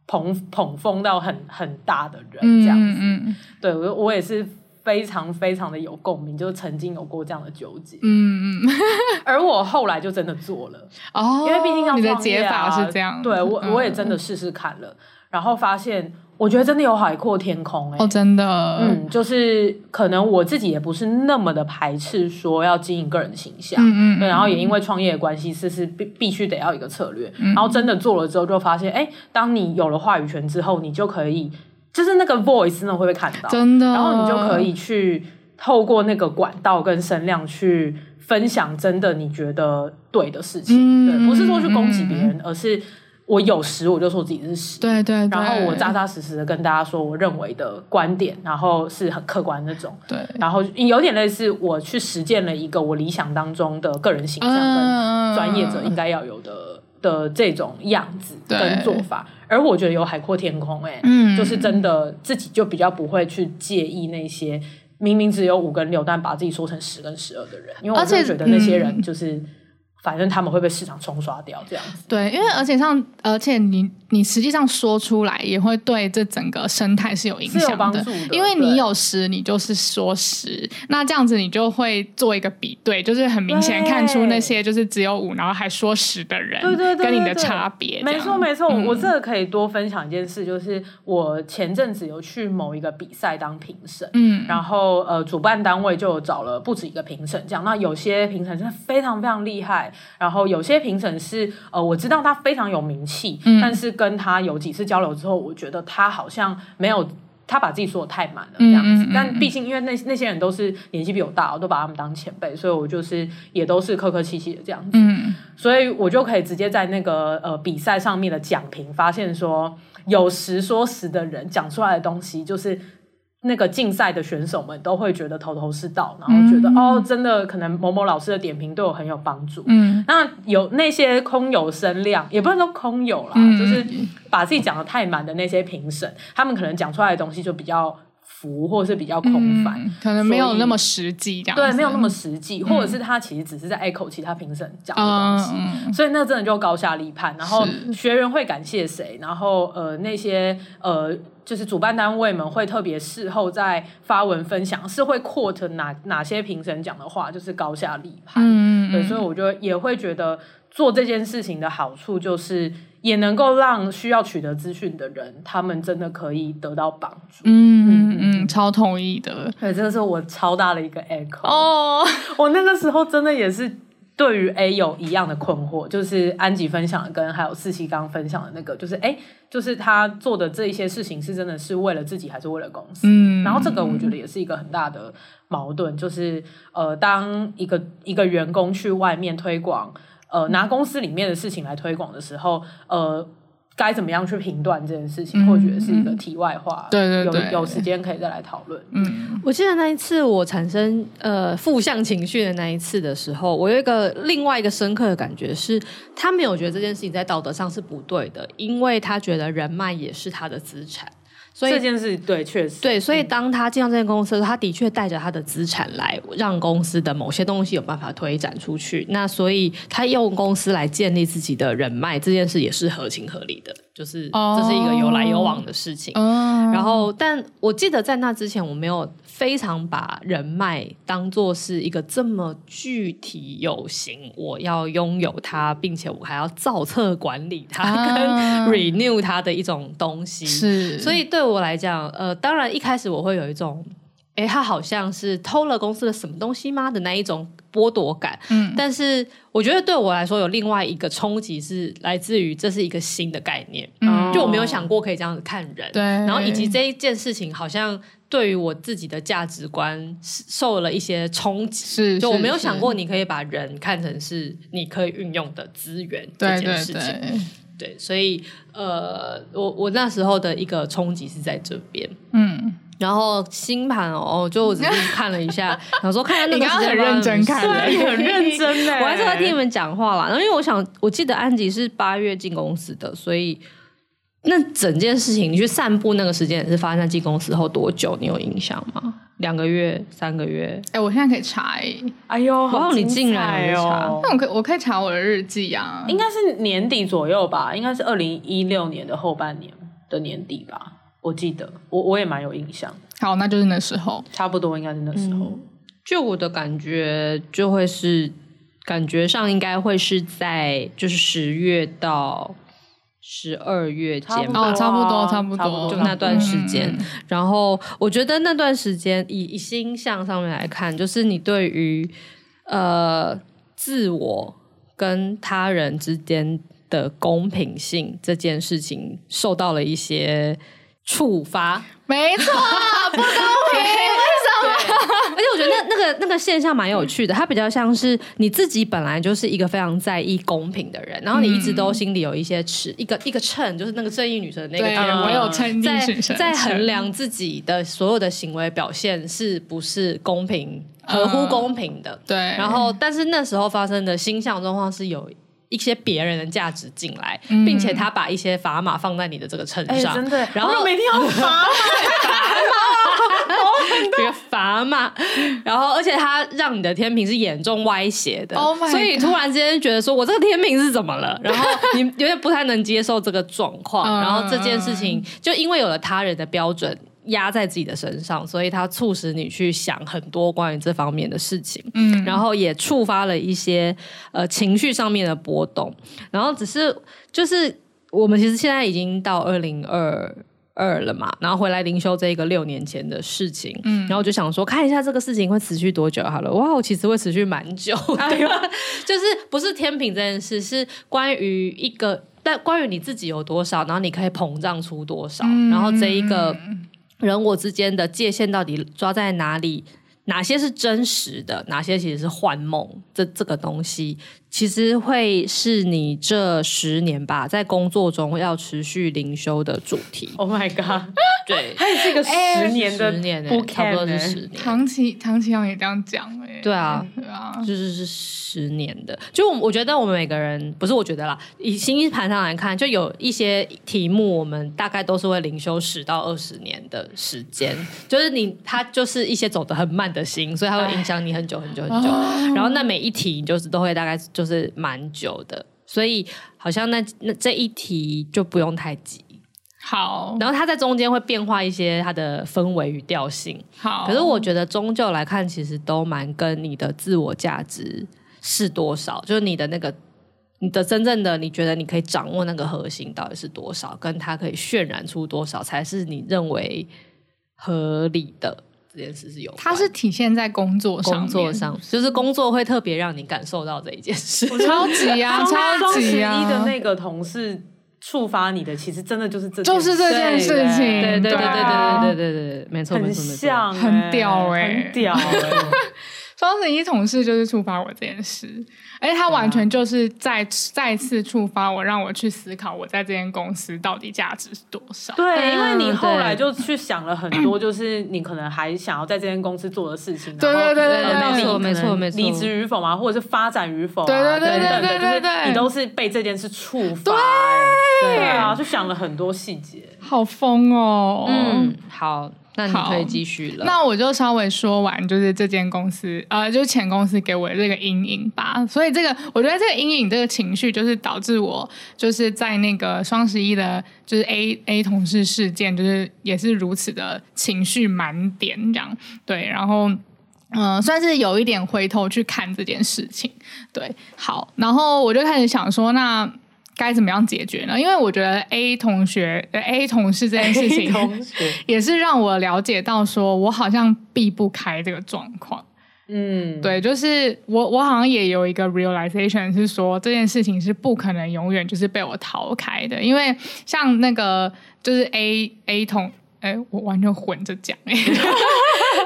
捧捧捧到很很大的人？这样子，嗯，对我我也是。非常非常的有共鸣，就是曾经有过这样的纠结，嗯嗯，而我后来就真的做了。哦，因为毕竟你的解法是这样，对我我也真的试试看了，然后发现我觉得真的有海阔天空哎，哦真的，嗯，就是可能我自己也不是那么的排斥说要经营个人的形象，嗯嗯，对，然后也因为创业的关系，是是必必须得要一个策略，然后真的做了之后就发现，哎，当你有了话语权之后，你就可以。就是那个 voice 真的会被看到，真的，然后你就可以去透过那个管道跟声量去分享真的你觉得对的事情，嗯、对，不是说去攻击别人，嗯、而是我有时我就说自己是实，对，对对，然后我扎扎实实的跟大家说我认为的观点，然后是很客观那种，对，然后有点类似我去实践了一个我理想当中的个人形象跟专业者应该要有的。嗯的这种样子跟做法，而我觉得有海阔天空，欸，哎，嗯，就是真的自己就比较不会去介意那些明明只有五跟六，但把自己说成十跟十二的人，因为我就觉得那些人就是。反正他们会被市场冲刷掉，这样子。对，因为而且像，而且你你实际上说出来，也会对这整个生态是有影响的。因为你有十，你就是说十，那这样子你就会做一个比对，就是很明显看出那些就是只有五，然后还说十的人，对对对，跟你的差别。没错没错，我这个可以多分享一件事，就是我前阵子有去某一个比赛当评审，嗯，然后呃，主办单位就找了不止一个评审，这样，那有些评审真的非常非常厉害。然后有些评审是呃，我知道他非常有名气，嗯、但是跟他有几次交流之后，我觉得他好像没有他把自己说的太满了这样子。嗯嗯嗯、但毕竟因为那那些人都是年纪比我大，我都把他们当前辈，所以我就是也都是客客气气的这样子。嗯、所以我就可以直接在那个呃比赛上面的讲评发现说，有实说实的人讲出来的东西就是。那个竞赛的选手们都会觉得头头是道，然后觉得、嗯、哦，真的可能某某老师的点评对我很有帮助。嗯，那有那些空有声量，也不能说空有啦，嗯、就是把自己讲的太满的那些评审，他们可能讲出来的东西就比较浮，或者是比较空泛、嗯，可能没有那么实际，这样对，没有那么实际，或者是他其实只是在 echo 其他评审讲的东西，嗯、所以那真的就高下立判。然后学员会感谢谁，然后呃那些呃。就是主办单位们会特别事后再发文分享，是会 quote 哪哪些评审讲的话，就是高下立判。嗯，对，所以我觉得也会觉得做这件事情的好处，就是也能够让需要取得资讯的人，他们真的可以得到帮助。嗯嗯嗯，超同意的。对，这个是我超大的一个 echo。哦，我那个时候真的也是。对于 A 有一样的困惑，就是安吉分享的跟还有四七刚分享的那个，就是哎，就是他做的这一些事情是真的是为了自己还是为了公司？嗯，然后这个我觉得也是一个很大的矛盾，就是呃，当一个一个员工去外面推广，呃，拿公司里面的事情来推广的时候，呃。该怎么样去评断这件事情，或许是一个题外话。对对对，有有时间可以再来讨论。嗯，我记得那一次我产生呃负向情绪的那一次的时候，我有一个另外一个深刻的感觉是，他没有觉得这件事情在道德上是不对的，因为他觉得人脉也是他的资产。所以这件事对，确实对。所以当他进到这间公司的时候，他的确带着他的资产来，让公司的某些东西有办法推展出去。那所以他用公司来建立自己的人脉，这件事也是合情合理的。就是这是一个有来有往的事情。Oh. 然后，但我记得在那之前，我没有非常把人脉当做是一个这么具体有形，我要拥有它，并且我还要造册管理它，跟 renew 它的一种东西。是，所以对。对我来讲，呃，当然一开始我会有一种，哎，他好像是偷了公司的什么东西吗的那一种剥夺感。嗯，但是我觉得对我来说有另外一个冲击是来自于这是一个新的概念，嗯，就我没有想过可以这样子看人，对，然后以及这一件事情好像对于我自己的价值观受了一些冲击，是，就我没有想过你可以把人看成是你可以运用的资源这件事情。对对对对，所以呃，我我那时候的一个冲击是在这边，嗯，然后星盘哦，就我只是看了一下，想说看看那个时间很认真看，对，很认真的，我还是在听你们讲话啦。然后因为我想，我记得安吉是八月进公司的，所以那整件事情你去散步那个时间也是发生在进公司后多久？你有印象吗？两个月、三个月？哎、欸，我现在可以查哎、欸！哎呦，好、哦，你竟然有查？那我可以，我可以查我的日记啊。应该是年底左右吧，应该是二零一六年的后半年的年底吧。我记得，我我也蛮有印象。好，那就是那时候，差不多应该是那时候。嗯、就我的感觉，就会是感觉上应该会是在就是十月到。十二月间哦，差不多，差不多，就那段时间。嗯、然后我觉得那段时间，以以星象上面来看，就是你对于呃自我跟他人之间的公平性这件事情受到了一些触发。没错，不公平。我觉得那那个那个现象蛮有趣的，它比较像是你自己本来就是一个非常在意公平的人，然后你一直都心里有一些尺，一个一个秤，就是那个正义女神的那个秤，我有称在在衡量自己的所有的行为表现是不是公平、合乎公平的。对，然后但是那时候发生的星象状况是有一些别人的价值进来，并且他把一些砝码放在你的这个秤上，真的，然后每天要砝码。这个砝码，然后而且它让你的天平是严重歪斜的，oh、所以突然之间觉得说，我这个天平是怎么了？然后你有点不太能接受这个状况，然后这件事情就因为有了他人的标准压在自己的身上，所以它促使你去想很多关于这方面的事情，嗯，然后也触发了一些呃情绪上面的波动，然后只是就是我们其实现在已经到二零二。二了嘛，然后回来灵修这一个六年前的事情，嗯，然后就想说看一下这个事情会持续多久好了。哇，我其实会持续蛮久的，哎、就是不是天平这件事，是关于一个，但关于你自己有多少，然后你可以膨胀出多少，嗯、然后这一个人我之间的界限到底抓在哪里？哪些是真实的，哪些其实是幻梦？这这个东西其实会是你这十年吧，在工作中要持续灵修的主题。Oh my god！对，它也是一个十年的，十年，欸，差不多是十年。唐綺唐綺阳也这样讲哎，对啊，对啊，就是是十年的。就我我觉得我们每个人不是我觉得啦，以星盘上来看，就有一些题目我们大概都是会灵修十到二十年的时间。就是你它就是一些走得很慢的心，所以它会影响你很久很久很久。然后那每一题就是都会大概就是蛮久的，所以好像那那这一题就不用太急。好，然后它在中间会变化一些它的氛围与调性。好，可是我觉得终究来看，其实都蛮跟你的自我价值是多少，就是你的那个你的真正的你觉得你可以掌握那个核心到底是多少，跟它可以渲染出多少，才是你认为合理的这件事是有。它是体现在工作上，工作上就是工作会特别让你感受到这一件事。超级啊，超级啊！一的那个同事。触发你的其实真的就是这，就是这件事情，对对对对对对对对对，没错，很像，很屌哎，很屌哎。双十一同事就是触发我这件事，而且他完全就是再再次触发我，让我去思考我在这间公司到底价值是多少。对，因为你后来就去想了很多，就是你可能还想要在这间公司做的事情。对对对对，没错没错没错，离职与否嘛，或者是发展与否，对对对对对对对，你都是被这件事触发。对啊，就想了很多细节，好疯哦。嗯，好。那你可以继续了。那我就稍微说完，就是这间公司，呃，就是前公司给我的这个阴影吧。所以这个，我觉得这个阴影，这个情绪，就是导致我就是在那个双十一的，就是 A A 同事事件，就是也是如此的情绪满点这样。对，然后嗯、呃，算是有一点回头去看这件事情。对，好，然后我就开始想说，那。该怎么样解决呢？因为我觉得 A 同学、A 同事这件事情，也是让我了解到，说我好像避不开这个状况。嗯，对，就是我，我好像也有一个 realization 是说，这件事情是不可能永远就是被我逃开的，因为像那个就是 A A 同。哎，我完全混着讲哎，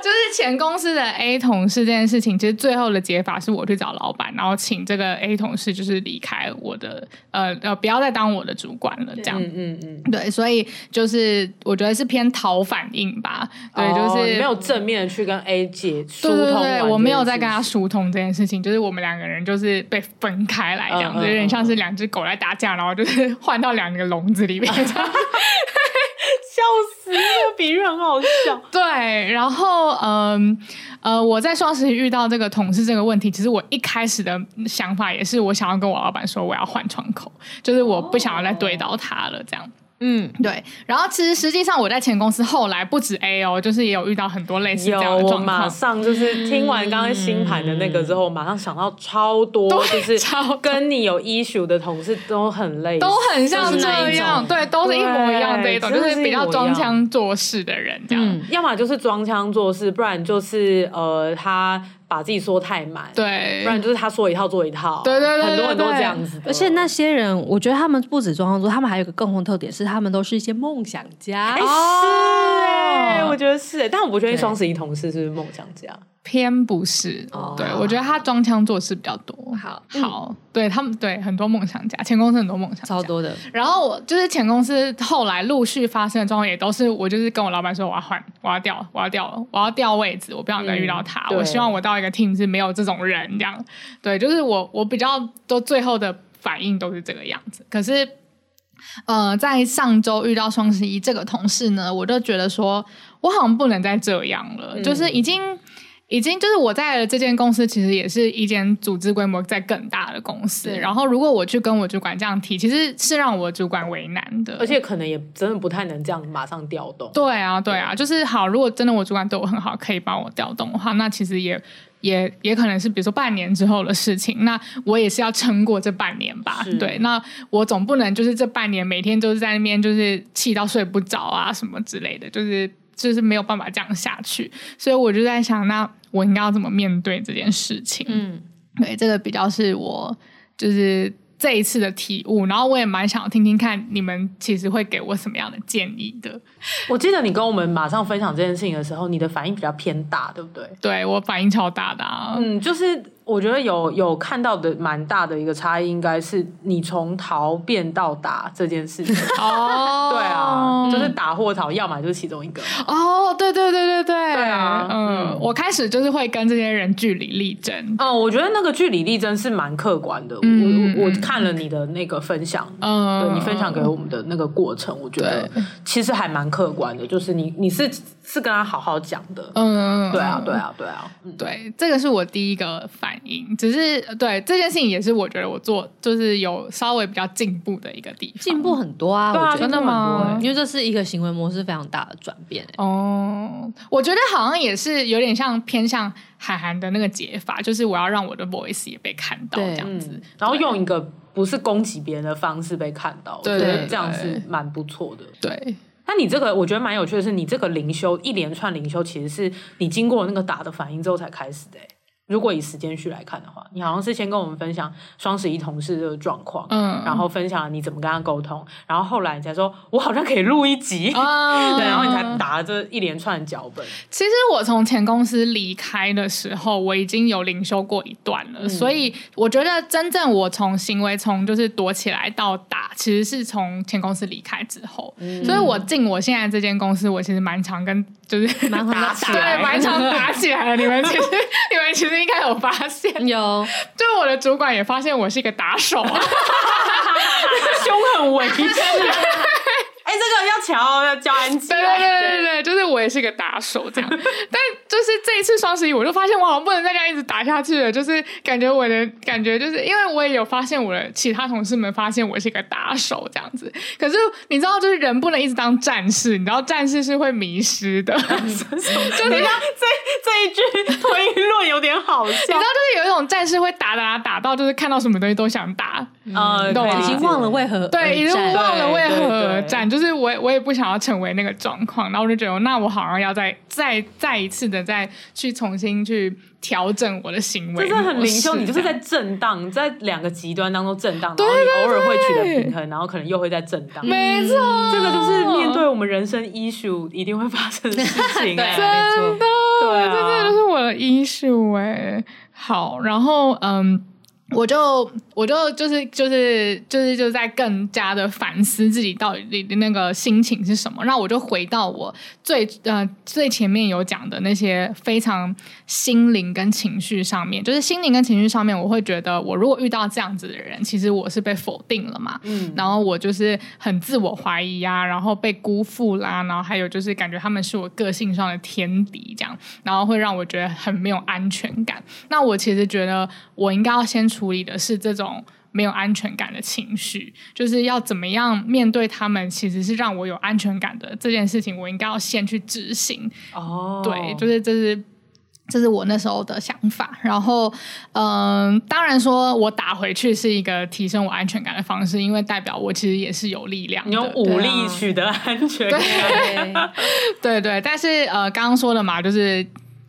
就是前公司的 A 同事这件事情，其实最后的解法是我去找老板，然后请这个 A 同事就是离开我的，呃呃，不要再当我的主管了，这样，嗯嗯嗯，对，所以就是我觉得是偏讨反应吧，对，就是没有正面的去跟 A 姐疏通，对对对，我没有在跟他疏通这件事情，就是我们两个人就是被分开来这样子，有点像是两只狗在打架，然后就是换到两个笼子里面这样。笑死，这个比喻很好笑。对，然后嗯呃，呃，我在双十一遇到这个同事这个问题，其实我一开始的想法也是，我想要跟我老板说，我要换窗口，就是我不想要再怼到他了，这样。嗯，对。然后其实实际上我在前公司后来不止 A 哦，就是也有遇到很多类似这样的状况。我马上就是听完刚刚新盘的那个之后，嗯、马上想到超多，就是跟你有 issue 的同事都很累，都很像这样，对，都是一模一样这一种，就是比较装腔作势的人这样。嗯、要么就是装腔作势，不然就是呃他。把自己说太满，对，不然就是他说一套做一套，对对对，很多很多这样子。而且那些人，我觉得他们不止装装作，他们还有一个共同特点是，他们都是一些梦想家。欸、是哎，我觉得是，但我不确定双十一同事是不是梦想家。偏不是，哦、对我觉得他装腔作势比较多。好，好，嗯、对他们对很多梦想家，前公司很多梦想家超多的。然后我就是前公司后来陆续发生的状况，也都是我就是跟我老板说我要换，我要调，我要调，我要调位置，我不想再遇到他。嗯、我希望我到一个 team 是没有这种人这样。对，就是我我比较都最后的反应都是这个样子。可是，呃，在上周遇到双十一这个同事呢，我就觉得说我好像不能再这样了，嗯、就是已经。已经就是我在这间公司，其实也是一间组织规模在更大的公司。然后，如果我去跟我主管这样提，其实是让我主管为难的，而且可能也真的不太能这样马上调动。对啊，对啊，就是好。如果真的我主管对我很好，可以帮我调动的话，那其实也也也可能是比如说半年之后的事情。那我也是要撑过这半年吧。是对，那我总不能就是这半年每天都是在那边就是气到睡不着啊什么之类的，就是就是没有办法这样下去。所以我就在想那。我应该要怎么面对这件事情？嗯，对，这个比较是我就是这一次的体悟，然后我也蛮想听听看你们其实会给我什么样的建议的。我记得你跟我们马上分享这件事情的时候，你的反应比较偏大，对不对？对，我反应超大的啊。嗯，就是。我觉得有有看到的蛮大的一个差异，应该是你从逃变到打这件事情。哦，对啊，就是打或逃，要么就是其中一个。哦，对对对对对，对啊，嗯，我开始就是会跟这些人据理力争。哦，我觉得那个据理力争是蛮客观的。嗯，我我看了你的那个分享，嗯，对，你分享给我们的那个过程，我觉得其实还蛮客观的，就是你你是是跟他好好讲的。嗯，对啊，对啊，对啊，对，这个是我第一个反应，只是对这件事情也是我觉得我做就是有稍微比较进步的一个地方，进步很多啊，对啊，真的吗？因为这是一个行为模式非常大的转变。哦，我觉得好像也是有点像偏向韩寒的那个解法，就是我要让我的 voice 也被看到这样子，然后用一个不是攻击别人的方式被看到，对，这样是蛮不错的。对。那你这个我觉得蛮有趣的是，你这个灵修一连串灵修，其实是你经过那个打的反应之后才开始的。如果以时间序来看的话，你好像是先跟我们分享双十一同事这个状况，嗯，然后分享了你怎么跟他沟通，然后后来你才说，我好像可以录一集，嗯、对，然后你才打了这一连串的脚本。其实我从前公司离开的时候，我已经有灵修过一段了，嗯、所以我觉得真正我从行为从就是躲起来到打，其实是从前公司离开之后，嗯、所以我进我现在这间公司，我其实蛮常跟就是蛮打起来，对，蛮常打起来的。你们其实 你们其实。应该有发现，有，就我的主管也发现我是一个打手，啊，凶狠为之。哎，这个要乔，要交安吉。对对对对对，就是我也是一个打手这样。但就是这一次双十一，我就发现我好像不能再这样一直打下去了。就是感觉我的感觉，就是因为我也有发现我的其他同事们发现我是一个打手这样子。可是你知道，就是人不能一直当战士，你知道战士是会迷失的。就是这这一句推论有点好笑。你知道，就是有一种战士会打打打到，就是看到什么东西都想打。嗯，懂吗？已经忘了为何对，已经忘了为何战，就是我我也不想要成为那个状况，然后我就觉得，那我好像要再再再一次的再去重新去调整我的行为。就是很灵修，你就是在震荡，在两个极端当中震荡，然后你偶尔会取得平衡，然后可能又会在震荡。没错，这个就是面对我们人生 issue 一定会发生的事情。对，真的，对啊，这真的就是我的 issue 哎。好，然后嗯。我就我就就是就是就是就在更加的反思自己到底的那个心情是什么，那我就回到我最呃最前面有讲的那些非常心灵跟情绪上面，就是心灵跟情绪上面，我会觉得我如果遇到这样子的人，其实我是被否定了嘛，嗯，然后我就是很自我怀疑啊，然后被辜负啦，然后还有就是感觉他们是我个性上的天敌这样，然后会让我觉得很没有安全感。那我其实觉得我应该要先处理的是这种没有安全感的情绪，就是要怎么样面对他们，其实是让我有安全感的这件事情，我应该要先去执行。哦，对，就是这是这是我那时候的想法。然后，嗯、呃，当然说我打回去是一个提升我安全感的方式，因为代表我其实也是有力量用武力取得安全感。对，对对，但是呃，刚刚说的嘛，就是。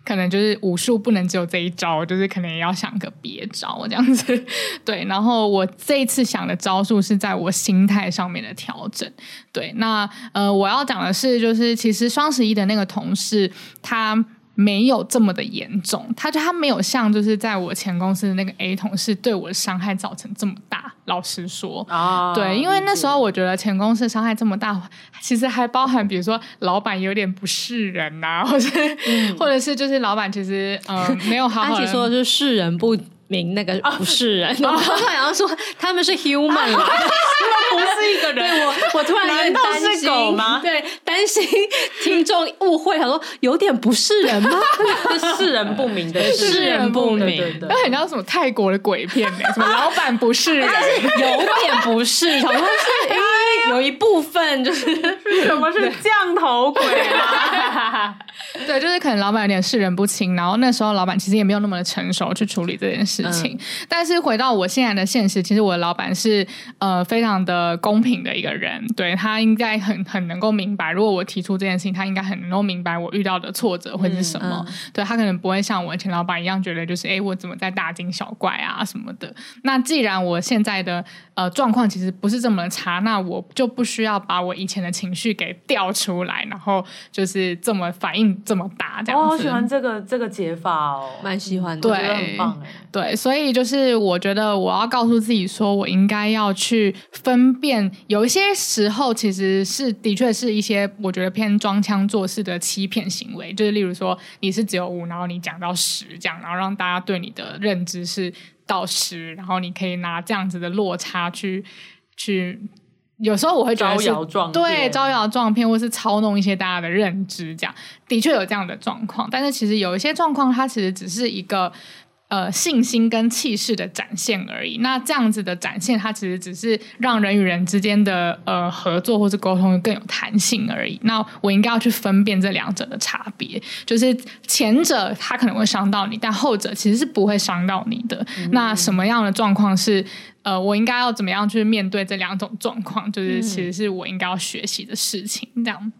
可能就是武术不能只有这一招，就是可能也要想个别招这样子。对，然后我这一次想的招数是在我心态上面的调整。对，那呃，我要讲的是，就是其实双十一的那个同事他。没有这么的严重，他就他没有像就是在我前公司的那个 A 同事对我的伤害造成这么大。老实说，哦、对，因为那时候我觉得前公司伤害这么大，其实还包含比如说老板有点不是人呐、啊，或者、嗯、或者是就是老板其实呃没有好好。安琪说的是世人不。名那个不是人，我突然要说他们是 human，他们不是一个人。我我突然有点担心吗？对，担心听众误会，他说有点不是人吗？是人不明的是人不明，那很像什么泰国的鬼片呢？什么 老板不是人，有点不是，好像是因为有一部分就是什么是降头鬼啊？对，就是可能老板有点识人不清，然后那时候老板其实也没有那么的成熟去处理这件事情。嗯、但是回到我现在的现实，其实我的老板是呃非常的公平的一个人，对，他应该很很能够明白，如果我提出这件事情，他应该很能够明白我遇到的挫折会是什么。嗯嗯、对，他可能不会像我前老板一样觉得就是哎我怎么在大惊小怪啊什么的。那既然我现在的呃状况其实不是这么的差，那我就不需要把我以前的情绪给调出来，然后就是这么反应这么大这样子。我好喜欢这个这个解法哦，蛮喜欢的，对，很棒哎。对，所以就是我觉得我要告诉自己说，我应该要去分辨，有一些时候其实是的确是一些我觉得偏装腔作势的欺骗行为，就是例如说你是只有五，然后你讲到十这样，然后让大家对你的认知是到十，然后你可以拿这样子的落差去去。有时候我会觉得是对，招摇撞骗，或是操弄一些大家的认知，这样的确有这样的状况。但是其实有一些状况，它其实只是一个。呃，信心跟气势的展现而已。那这样子的展现，它其实只是让人与人之间的呃合作或是沟通更有弹性而已。那我应该要去分辨这两者的差别，就是前者它可能会伤到你，但后者其实是不会伤到你的。嗯、那什么样的状况是呃，我应该要怎么样去面对这两种状况？就是其实是我应该要学习的事情，这样。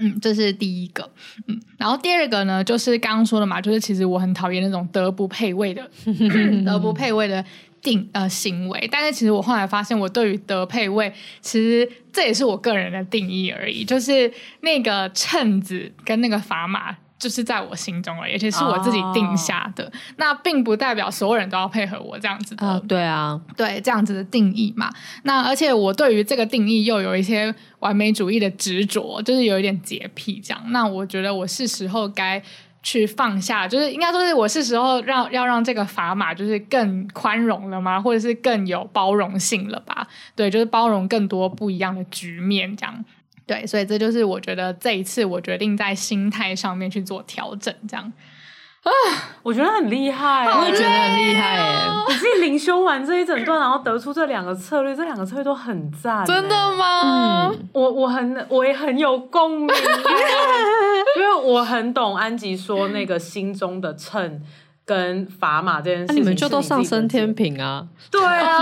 嗯，这是第一个。嗯，然后第二个呢，就是刚刚说的嘛，就是其实我很讨厌那种德不配位的 德不配位的定呃行为。但是其实我后来发现，我对于德配位，其实这也是我个人的定义而已，就是那个秤子跟那个砝码。就是在我心中而已，而且是我自己定下的。Oh. 那并不代表所有人都要配合我这样子的。Uh, 对啊，对这样子的定义嘛。那而且我对于这个定义又有一些完美主义的执着，就是有一点洁癖这样。那我觉得我是时候该去放下，就是应该说是我是时候让要让这个砝码就是更宽容了吗？或者是更有包容性了吧？对，就是包容更多不一样的局面这样。对，所以这就是我觉得这一次我决定在心态上面去做调整，这样啊，我觉得很厉害，我也觉得很厉害耶！你自己灵修完这一整段，然后得出这两个策略，这两个策略都很赞，真的吗？嗯，我我很我也很有共鸣，因为我很懂安吉说那个心中的秤。跟砝码这件事情，你们就都上升天平啊？对啊，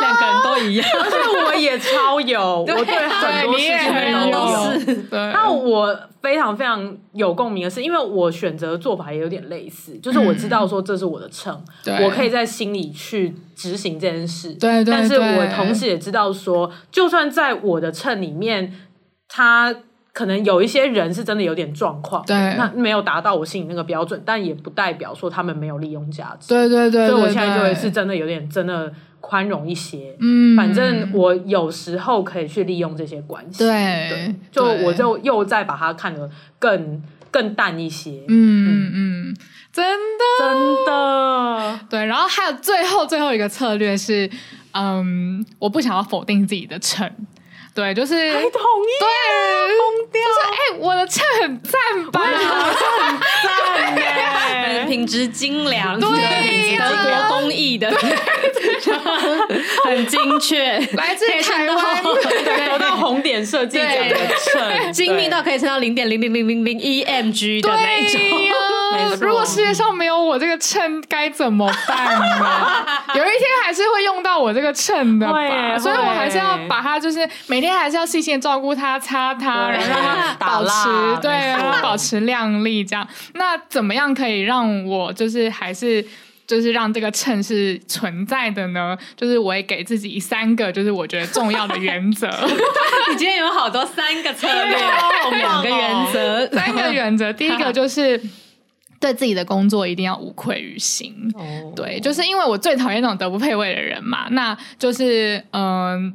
两个人都一样。而且我也超有，我对很多事情都是。对，那我非常非常有共鸣的是，因为我选择做法也有点类似，就是我知道说这是我的秤，我可以在心里去执行这件事。对，但是我同时也知道说，就算在我的秤里面，它。可能有一些人是真的有点状况，对，那没有达到我心里那个标准，但也不代表说他们没有利用价值。对对对，所以我现在就会是真的有点真的宽容一些。嗯，反正我有时候可以去利用这些关系。对，对，就我就又再把它看得更更淡一些。嗯嗯嗯，真的真的对。然后还有最后最后一个策略是，嗯，我不想要否定自己的秤。对，就是还同意，对，疯掉，就是哎、欸，我的秤很赞吧？很赞耶，品质精良，对，德国工艺的，很精确，来自台湾，得到红点设计奖的秤，精密到可以称到零点零零零零零一 mg 的那种。如果世界上没有我这个秤，该怎么办呢？有一天还是会用到我这个秤的吧，所以我还是要把它，就是每天还是要细心照顾它，擦它，然后让它保持对，保持亮丽。这样，那怎么样可以让我就是还是就是让这个秤是存在的呢？就是我也给自己三个，就是我觉得重要的原则。你今天有好多三个策略，两个原则，三个原则。第一个就是。对自己的工作一定要无愧于心，oh. 对，就是因为我最讨厌那种德不配位的人嘛，那就是嗯、呃，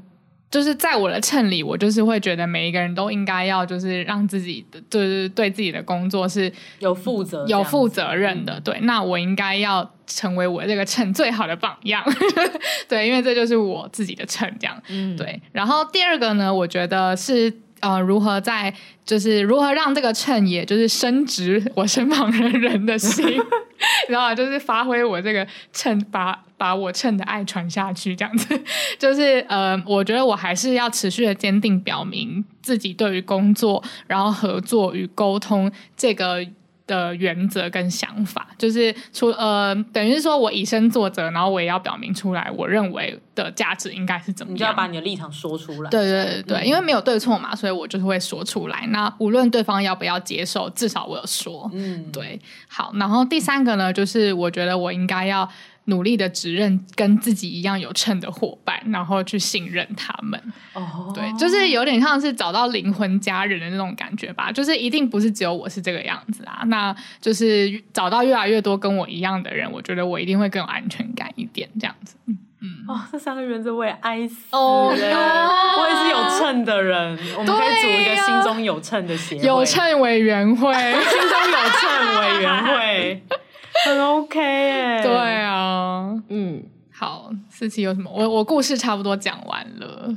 就是在我的秤里，我就是会觉得每一个人都应该要就是让自己的，就是对自己的工作是有负责、有负责任的，对，那我应该要成为我这个秤最好的榜样，对，因为这就是我自己的秤，这样，嗯，对。然后第二个呢，我觉得是。呃，如何在就是如何让这个秤，也就是升值我身旁的人的心，然后就是发挥我这个秤，把把我秤的爱传下去，这样子，就是呃，我觉得我还是要持续的坚定表明自己对于工作，然后合作与沟通这个。的原则跟想法，就是出呃，等于是说我以身作则，然后我也要表明出来，我认为的价值应该是怎么样，你就要把你的立场说出来。对对对对，嗯、因为没有对错嘛，所以我就是会说出来。那无论对方要不要接受，至少我有说。嗯，对。好，然后第三个呢，就是我觉得我应该要努力的指认跟自己一样有称的伙伴，然后去信任他们。哦，对，就是有点像是找到灵魂家人的那种感觉吧。就是一定不是只有我是这个样子啊，那就是找到越来越多跟我一样的人，我觉得我一定会更有安全感一点，这样子。嗯，哦，这三个原则我也爱死哦，我也是有称的人，我们可以组一个心中有称的协会，有称委员会，心中有称委员会，很 OK 耶。对啊，嗯，好，四期有什么？我我故事差不多讲完了。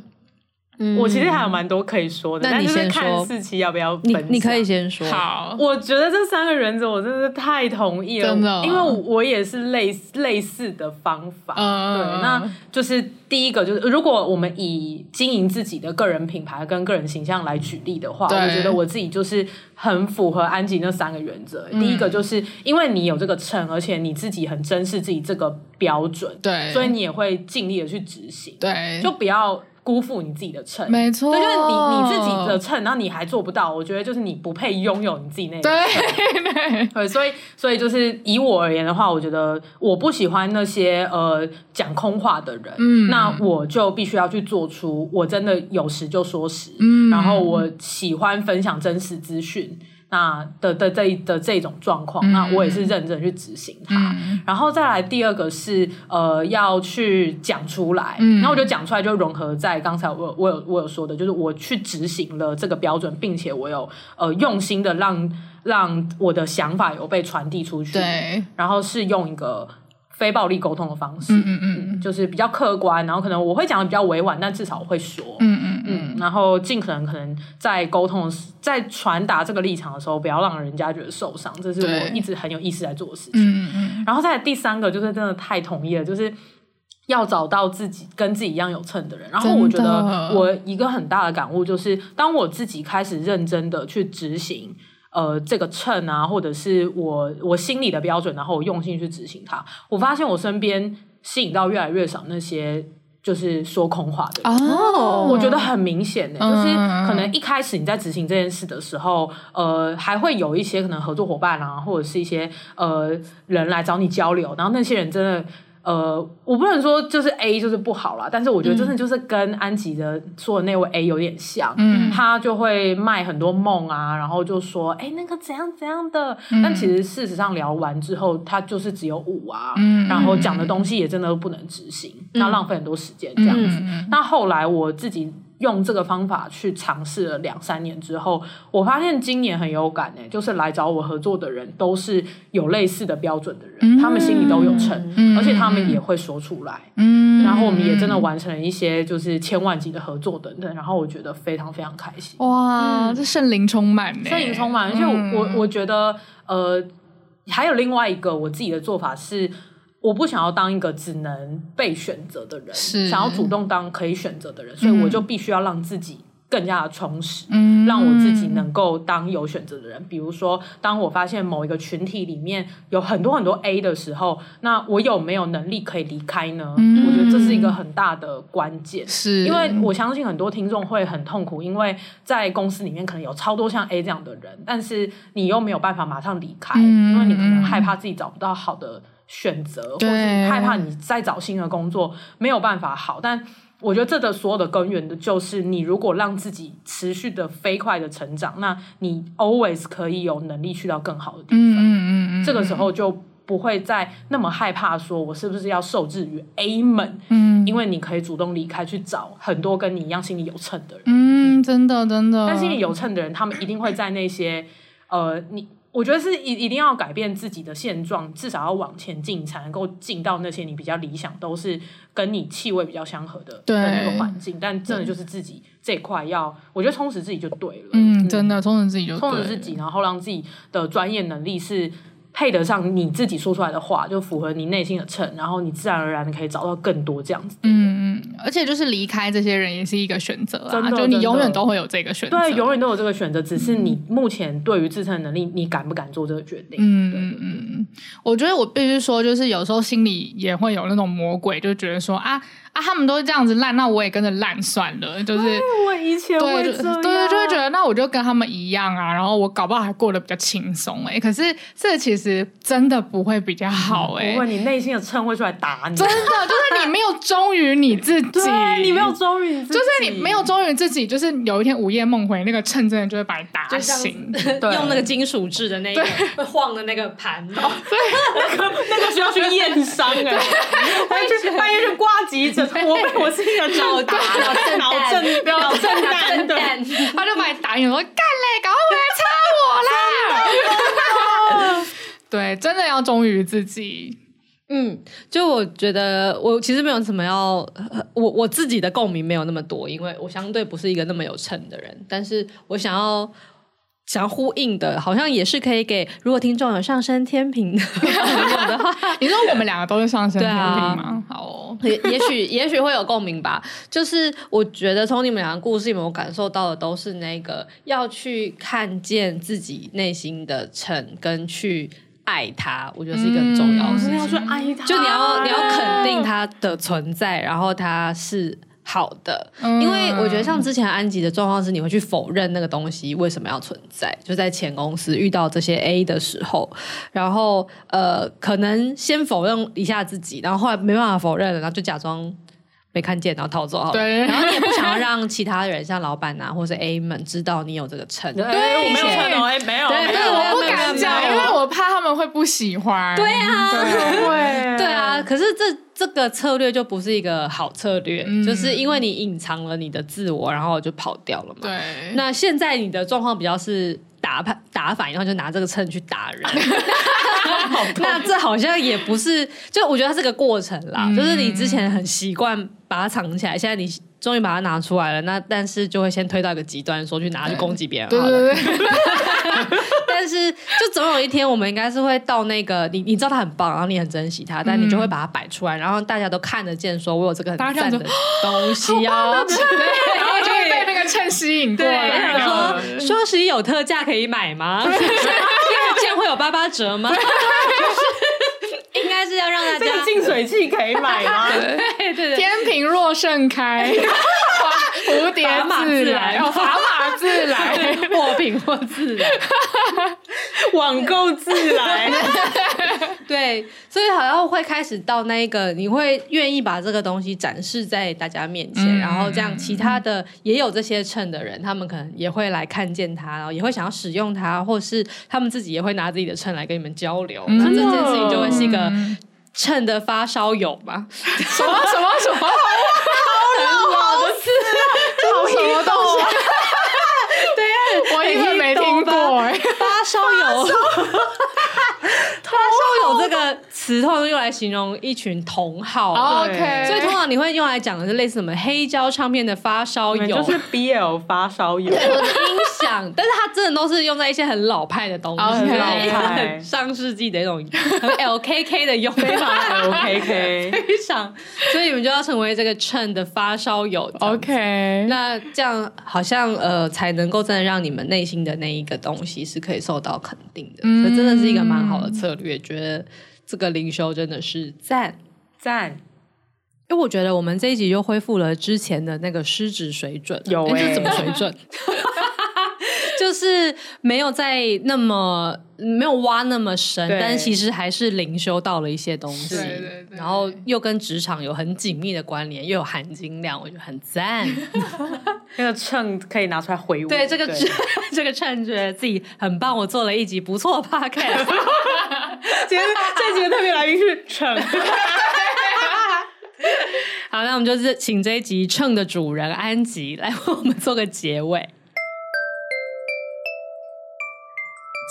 嗯、我其实还有蛮多可以说的，那你先说，但是看四期要不要分？你你可以先说。好，我觉得这三个原则我真的是太同意了，真的，因为我也是类似类似的方法。嗯，对，那就是第一个就是，如果我们以经营自己的个人品牌跟个人形象来举例的话，我觉得我自己就是很符合安吉那三个原则。嗯、第一个就是因为你有这个秤，而且你自己很珍视自己这个标准，对，所以你也会尽力的去执行，对，就不要。辜负你自己的秤，没错，对，就是你你自己的秤，然后你还做不到，我觉得就是你不配拥有你自己那个。对对，对，所以所以就是以我而言的话，我觉得我不喜欢那些呃讲空话的人，嗯，那我就必须要去做出我真的有实就说实，嗯，然后我喜欢分享真实资讯。那的的这的这种状况，嗯、那我也是认真去执行它。嗯、然后再来第二个是呃要去讲出来，嗯、然后我就讲出来就融合在刚才我我有我有说的，就是我去执行了这个标准，并且我有呃用心的让让我的想法有被传递出去，对，然后是用一个。非暴力沟通的方式，嗯嗯嗯，就是比较客观，然后可能我会讲的比较委婉，但至少我会说，嗯嗯。嗯，然后尽可能可能在沟通在传达这个立场的时候，不要让人家觉得受伤，这是我一直很有意识在做的事情。嗯嗯，然后再来第三个就是真的太同意了，就是要找到自己跟自己一样有秤的人。然后我觉得我一个很大的感悟就是，当我自己开始认真的去执行。呃，这个秤啊，或者是我我心里的标准，然后我用心去执行它。我发现我身边吸引到越来越少那些就是说空话的人。哦，我觉得很明显的，就是可能一开始你在执行这件事的时候，呃，还会有一些可能合作伙伴啊，或者是一些呃人来找你交流，然后那些人真的。呃，我不能说就是 A 就是不好啦，但是我觉得真的就是跟安吉的说的那位 A 有点像，嗯，他就会卖很多梦啊，然后就说哎、欸、那个怎样怎样的，嗯、但其实事实上聊完之后，他就是只有五啊，嗯，然后讲的东西也真的都不能执行，那、嗯、浪费很多时间这样子。嗯、那后来我自己。用这个方法去尝试了两三年之后，我发现今年很有感诶，就是来找我合作的人都是有类似的标准的人，嗯、他们心里都有秤，嗯、而且他们也会说出来。嗯，然后我们也真的完成了一些就是千万级的合作等等，然后我觉得非常非常开心。哇，嗯、这圣灵充满，圣灵充满，而且我，我觉得呃，还有另外一个我自己的做法是。我不想要当一个只能被选择的人，想要主动当可以选择的人，所以我就必须要让自己更加的充实，嗯，让我自己能够当有选择的人。比如说，当我发现某一个群体里面有很多很多 A 的时候，那我有没有能力可以离开呢？嗯，我觉得这是一个很大的关键，是因为我相信很多听众会很痛苦，因为在公司里面可能有超多像 A 这样的人，但是你又没有办法马上离开，因为你可能害怕自己找不到好的。选择，或是害怕你再找新的工作没有办法好，但我觉得这的所有的根源的就是你如果让自己持续的飞快的成长，那你 always 可以有能力去到更好的地方。嗯嗯嗯，这个时候就不会再那么害怕说我是不是要受制于 A 们。嗯，因为你可以主动离开去找很多跟你一样心里有秤的人。嗯，真的真的，但心里有秤的人，他们一定会在那些呃你。我觉得是一一定要改变自己的现状，至少要往前进，才能够进到那些你比较理想，都是跟你气味比较相合的的那个环境。但真的就是自己这一块要，我觉得充实自己就对了。嗯，真的充实自己就充实自己，然后让自己的专业能力是。配得上你自己说出来的话，就符合你内心的秤，然后你自然而然的可以找到更多这样子。嗯嗯，而且就是离开这些人也是一个选择啊，就你永远都会有这个选择，对，永远都有这个选择，只是你目前对于自身能力，你敢不敢做这个决定？嗯嗯嗯。我觉得我必须说，就是有时候心里也会有那种魔鬼，就觉得说啊。啊，他们都这样子烂，那我也跟着烂算了。就是我以前会这样，对对，就会觉得那我就跟他们一样啊，然后我搞不好还过得比较轻松哎。可是这其实真的不会比较好哎，如果你内心的秤会出来打你。真的就是你没有忠于你自己，你没有忠于，就是你没有忠于自己，就是有一天午夜梦回，那个秤真的就会把你打醒。用那个金属制的那个会晃的那个盘，对，那个那个需要去验伤哎，半夜去半夜去挂急诊。我被我是一个脑打脑震脑震脑震荡的，他就把你打晕，说干嘞，赶快回来插我啦！对，真的要忠于自己。嗯，就我觉得我其实没有什么要，我我自己的共鸣没有那么多，因为我相对不是一个那么有秤的人，但是我想要。想要呼应的，好像也是可以给如果听众有上升天平的 朋友的话，你说我们两个都是上升天平吗？啊、好、哦，也也许也许会有共鸣吧。就是我觉得从你们两个故事里面，我感受到的都是那个要去看见自己内心的秤，跟去爱他。我觉得是一个很重要的事情，嗯、要去爱他，就你要你要肯定他的存在，然后他是。好的，因为我觉得像之前安吉的状况是，你会去否认那个东西为什么要存在，就在前公司遇到这些 A 的时候，然后呃，可能先否认一下自己，然后后来没办法否认了，然后就假装没看见，然后逃走好了。对，然后你也不想要让其他人，像老板啊，或是 A 们知道你有这个秤。对，我没有秤哦，哎，没有，对，我不敢讲，因为我怕他们会不喜欢。对啊，对，对啊，可是这。这个策略就不是一个好策略，嗯、就是因为你隐藏了你的自我，然后就跑掉了嘛。对。那现在你的状况比较是打反打反，然后就拿这个秤去打人。那这好像也不是，就我觉得它是个过程啦。嗯、就是你之前很习惯把它藏起来，现在你终于把它拿出来了，那但是就会先推到一个极端，说去拿去攻击别人。对对对。但是，就总有一天，我们应该是会到那个你，你知道他很棒，然后你很珍惜他，但你就会把它摆出来，然后大家都看得见，说我有这个很赞的东西啊，对，然后就会被那个秤吸引过来，说双十一有特价可以买吗？第二件会有八八折吗？应该是要让大家净水器可以买吗？对对对，天平若盛开。蝴蝶自来，砝码自来，货品或自来，网购自来。对，所以好像会开始到那一个，你会愿意把这个东西展示在大家面前，嗯、然后这样其他的也有这些秤的人，他们可能也会来看见它，然后也会想要使用它，或是他们自己也会拿自己的秤来跟你们交流。那、嗯、这件事情就会是一个秤的发烧友吧？什么什么什么？什么东西？对呀，我一发烧友，发烧友这个词通常用来形容一群同好。OK，所以通常你会用来讲的是类似什么黑胶唱片的发烧友，就是 BL 发烧友。音响，但是它真的都是用在一些很老派的东西，很老派、上世纪的一种很 LKK 的用法，LKK 非常。所以你们就要成为这个秤的发烧友。OK，那这样好像呃才能够真的让你们内心的那一个东西是可以受到肯定的，嗯、所以真的是一个蛮好的策略。觉得这个灵修真的是赞赞，因为我觉得我们这一集又恢复了之前的那个失职水准，有哎、欸，怎么水准？就是没有在那么没有挖那么深，但其实还是灵修到了一些东西，对对对，然后又跟职场有很紧密的关联，又有含金量，我觉得很赞。那个秤可以拿出来回我。对，这个对这个秤觉得自己很棒，我做了一集不错的 podcast。今天这集的特别来宾是秤。好，那我们就是请这一集秤的主人安吉来为我们做个结尾。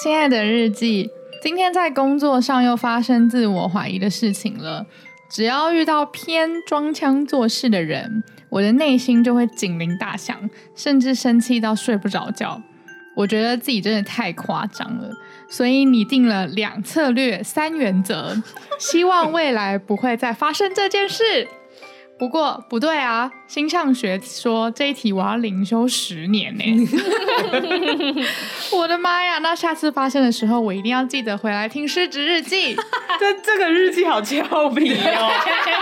亲爱的日记，今天在工作上又发生自我怀疑的事情了。只要遇到偏装腔作势的人，我的内心就会警铃大响，甚至生气到睡不着觉。我觉得自己真的太夸张了，所以拟定了两策略三原则，希望未来不会再发生这件事。不过不对啊，星象学说这一题我要灵修十年呢。我的妈呀！那下次发生的时候，我一定要记得回来听失职日记。这这个日记好俏皮哦，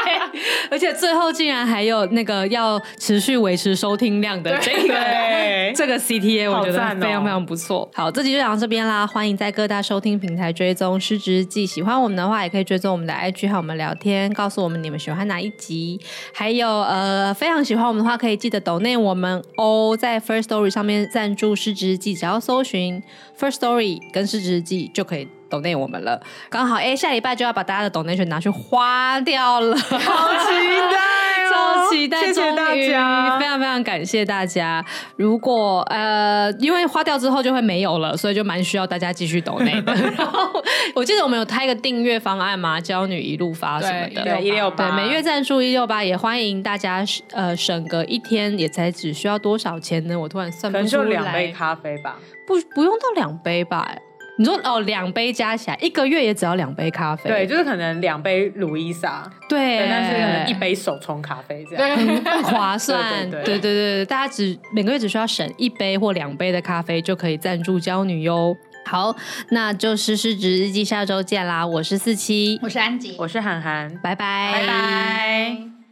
而且最后竟然还有那个要持续维持收听量的这个这个 CTA，我觉得非常非常不错。好，这集就讲到这边啦，欢迎在各大收听平台追踪失职日记。喜欢我们的话，也可以追踪我们的 IG 和我们聊天，告诉我们你们喜欢哪一集。还有呃，非常喜欢我们的话，可以记得 donate 我们哦，在 First Story 上面赞助失职日记，只要搜寻 First Story 跟失职日记就可以我们了。刚好哎，下礼拜就要把大家的 donation 拿去花掉了，好期待哦，超期待！谢谢大家，非常非常感谢大家。如果呃，因为花掉之后就会没有了，所以就蛮需要大家继续 donate 的。然后我记得我们有开一个订阅方案嘛，娇女一路发什么的，对一六八，对每月赞助一六八，也欢迎大家呃省个一天，也才只需要多少钱呢？我突然算不出来，可能就两杯咖啡吧，不不用到两杯吧？你说哦，两杯加起来一个月也只要两杯咖啡，对，就是可能两杯路易莎，对，但是可能一杯手冲咖啡这样，对，更划算，对对对对，大家只每个月只需要省一杯或两杯的咖啡就可以赞助娇女哟。好，那就是失职日记，下周见啦！我是四七，我是安吉，我是涵涵，拜拜，拜拜。